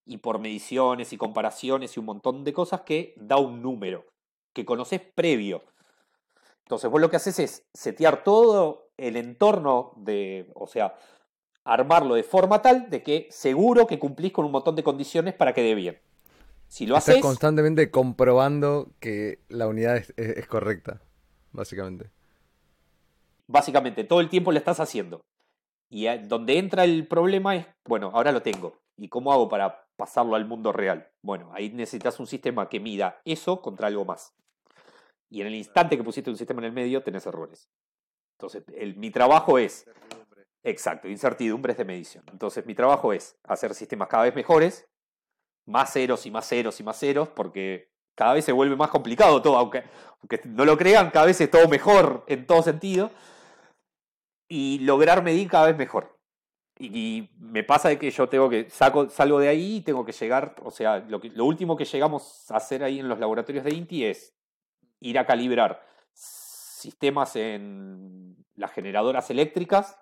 y por mediciones y comparaciones y un montón de cosas que da un número que conoces previo. Entonces, vos lo que haces es setear todo el entorno de, o sea, armarlo de forma tal de que seguro que cumplís con un montón de condiciones para que dé bien. Si lo Estás haces, constantemente comprobando que la unidad es, es- es correcta, básicamente. básicamente todo el tiempo lo estás haciendo. Y donde entra el problema es, bueno, ahora lo tengo. ¿Y cómo hago para pasarlo al mundo real? Bueno, ahí necesitas un sistema que mida eso contra algo más. Y en el instante que pusiste un sistema en el medio, tenés errores. Entonces, el- mi trabajo es, exacto, incertidumbres de medición. Entonces, mi trabajo es hacer sistemas cada vez mejores, más ceros y más ceros y más ceros, porque cada vez se vuelve más complicado todo, aunque, aunque no lo crean, cada vez es todo mejor en todo sentido y lograr medir cada vez mejor. Y, y me pasa de que yo tengo que saco, salgo de ahí y tengo que llegar, o sea, lo, que, lo último que llegamos a hacer ahí en los laboratorios de INTI es ir a calibrar sistemas en las generadoras eléctricas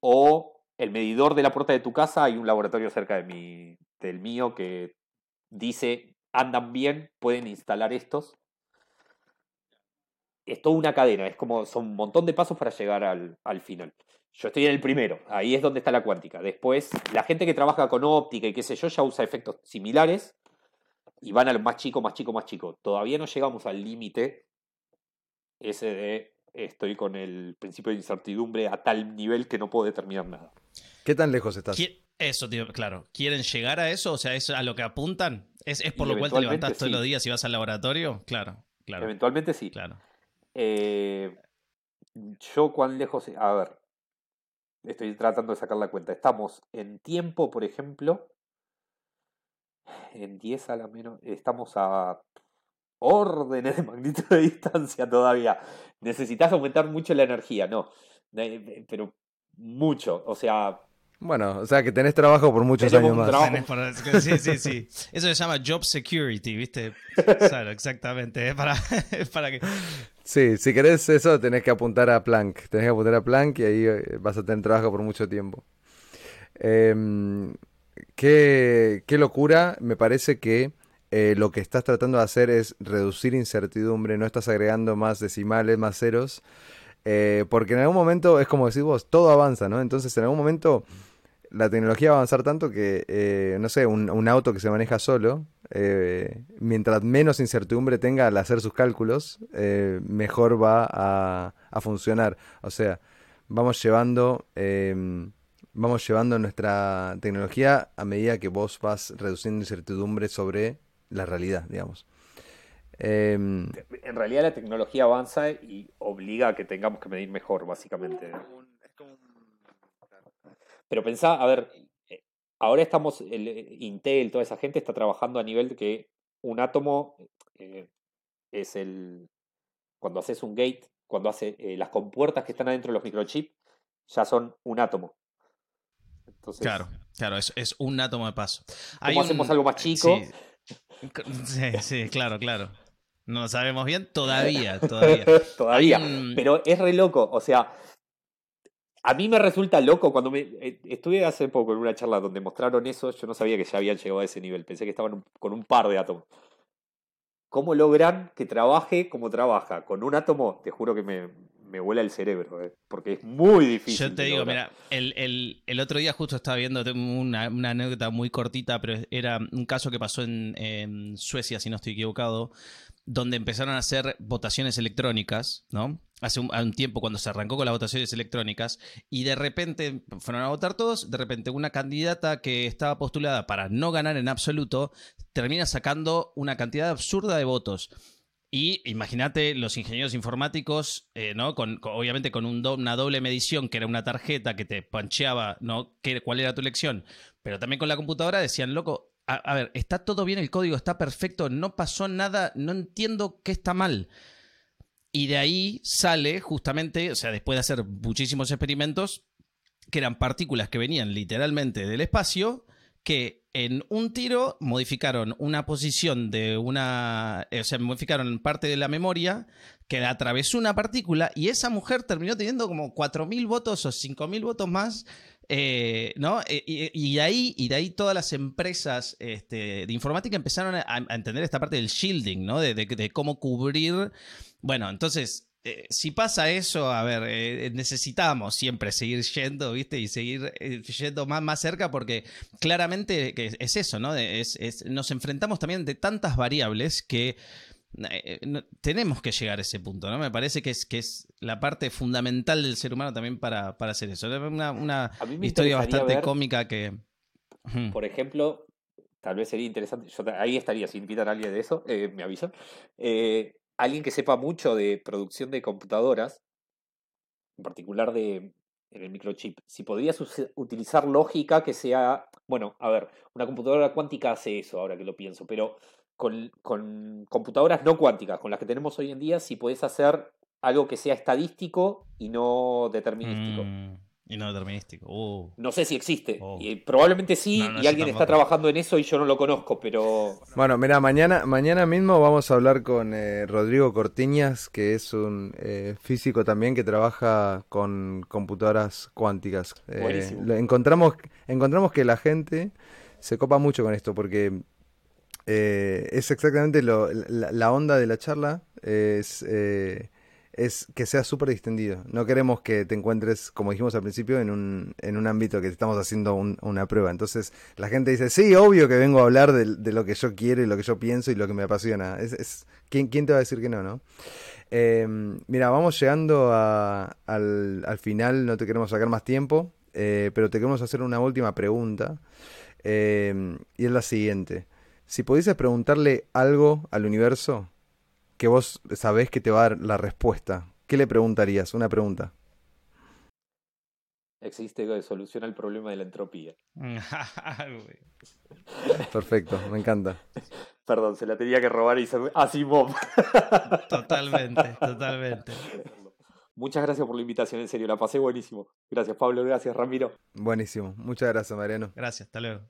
o el medidor de la puerta de tu casa. Hay un laboratorio cerca de del mío que dice andan bien, pueden instalar estos es toda una cadena, es como son un montón de pasos para llegar al, al final. Yo estoy en el primero, ahí es donde está la cuántica. Después, la gente que trabaja con óptica y qué sé yo ya usa efectos similares y van a lo más chico, más chico, más chico. Todavía no llegamos al límite ese de estoy con el principio de incertidumbre a tal nivel que no puedo determinar nada. ¿Qué tan lejos estás? Qui- Eso, tío, claro. ¿Quieren llegar a eso? O sea, ¿es a lo que apuntan? ¿Es, es por Y lo cual te levantás todos sí. los días y vas al laboratorio? Claro, claro, Eventualmente sí. claro. Eh, yo cuán lejos... A ver, estoy tratando de sacar la cuenta. Estamos en tiempo, por ejemplo, en 10 a la menos... Estamos a órdenes de magnitud de distancia todavía. Necesitas aumentar mucho la energía, no. Eh, Pero mucho. O sea, Bueno, o sea que tenés trabajo por muchos años más. por- Sí, sí, sí. Eso se llama job security, ¿viste? [laughs] Claro, exactamente. Es para, es [laughs] para que. Sí, si querés eso tenés que apuntar a Planck. Tenés que apuntar a Planck y ahí eh, vas a tener trabajo por mucho tiempo. Em, qué, qué locura, me parece que eh, lo que estás tratando de hacer es reducir incertidumbre, no estás agregando más decimales, más ceros, eh, porque en algún momento es como decís vos, todo avanza, ¿no? Entonces en algún momento la tecnología va a avanzar tanto que, eh, no sé, un, auto que se maneja solo, mientras menos incertidumbre tenga al hacer sus cálculos, mejor va a, a funcionar. O sea, vamos llevando, vamos llevando nuestra tecnología a medida que vos vas reduciendo incertidumbre sobre la realidad, digamos. Em, En realidad la tecnología avanza y obliga a que tengamos que medir mejor, básicamente. Pero pensá, a ver, eh, ahora estamos, el, eh, Intel, toda esa gente está trabajando a nivel de que un átomo eh, es el, cuando haces un gate, cuando hace eh, las compuertas que están adentro de los microchips, ya son un átomo. Entonces, Claro, claro, es, es un átomo de paso. Hay ¿cómo hacemos un- algo más chico? Sí, [laughs] sí, sí, claro, claro. No lo sabemos bien todavía, [laughs] todavía. Todavía. Pero es re loco. O sea, a mí me resulta loco cuando me. eh, Estuve hace poco en una charla donde mostraron eso. Yo no sabía que ya habían llegado a ese nivel. Pensé que estaban un- con un par de átomos. ¿Cómo logran que trabaje como trabaja? Con un átomo, te juro que me, me vuela el cerebro. eh, Porque es muy difícil. Yo te digo, lograr. mira, el, el- el otro día justo estaba viendo una, una anécdota muy cortita, pero era un caso que pasó en, en Suecia, si no estoy equivocado, donde empezaron a hacer votaciones electrónicas, ¿no? Hace un tiempo cuando se arrancó con las votaciones electrónicas y de repente fueron a votar todos, de repente una candidata que estaba postulada para no ganar en absoluto termina sacando una cantidad absurda de votos. Y imagínate los ingenieros informáticos, eh, ¿no? Con, obviamente con un do- una doble medición, que era una tarjeta que te pancheaba, ¿no? Qué- cuál era tu elección. Pero también con la computadora decían, loco, a, a ver, está todo bien el código, está perfecto, no pasó nada, no entiendo qué está mal. Y de ahí sale justamente, o sea, después de hacer muchísimos experimentos, que eran partículas que venían literalmente del espacio, que en un tiro modificaron una posición de una, eh, o sea, modificaron parte de la memoria que atravesó una partícula y esa mujer terminó teniendo como 4.000 votos o 5.000 votos más, eh, ¿no? Eh, Y, de ahí, y de ahí todas las empresas este, de informática empezaron a, entender esta parte del shielding, ¿no? De cómo cubrir. Bueno, entonces, eh, si pasa eso, a ver, eh, necesitamos siempre seguir yendo, ¿viste? Y seguir eh, yendo más, más cerca porque claramente es eso, ¿no? De- es- es- nos enfrentamos también de tantas variables que no- tenemos que llegar a ese punto, ¿no? Me parece que es, que es la parte fundamental del ser humano también para, para hacer eso. Una, una historia bastante ver- cómica que... Por ejemplo, tal vez sería interesante, yo ahí estaría, si invitan a alguien de eso, me avisan. Alguien que sepa mucho de producción de computadoras, en particular de en el microchip, si podrías utilizar lógica que sea, bueno, a ver, una computadora cuántica hace eso, ahora que lo pienso, pero con, con computadoras no cuánticas, con las que tenemos hoy en día, si podés hacer algo que sea estadístico y no determinístico. Mm, y no determinístico. Uh. No sé si existe. Oh. Y probablemente sí, No, no, y alguien está trabajando en eso y yo no lo conozco, pero Bueno, mira, mañana, mañana mismo vamos a hablar con eh, Rodrigo Cortiñas, que es un eh, físico también que trabaja con computadoras cuánticas. Eh, encontramos, encontramos que la gente se copa mucho con esto, porque eh, es exactamente lo- la, la onda de la charla, es, eh, es que sea súper distendido. No queremos que te encuentres, como dijimos al principio, en un, en un ámbito que estamos haciendo un- una prueba. Entonces la gente dice, sí, obvio que vengo a hablar de, lo que yo quiero y lo que yo pienso y lo que me apasiona. Es, ¿quién, quién te va a decir que no, no? Eh, mira, vamos llegando al, al final, no te queremos sacar más tiempo, eh, pero te queremos hacer una última pregunta. eh, y es la siguiente. Si pudieses preguntarle algo al universo que vos sabés que te va a dar la respuesta, ¿qué le preguntarías? Una pregunta. existe solución al problema de la entropía. [laughs] Perfecto, me encanta. Perdón, se la tenía que robar y se... Asimov. totalmente, totalmente. Muchas gracias por la invitación, en serio, la pasé buenísimo. Gracias Pablo, gracias Ramiro. Buenísimo. Muchas gracias, Mariano. Gracias, hasta luego.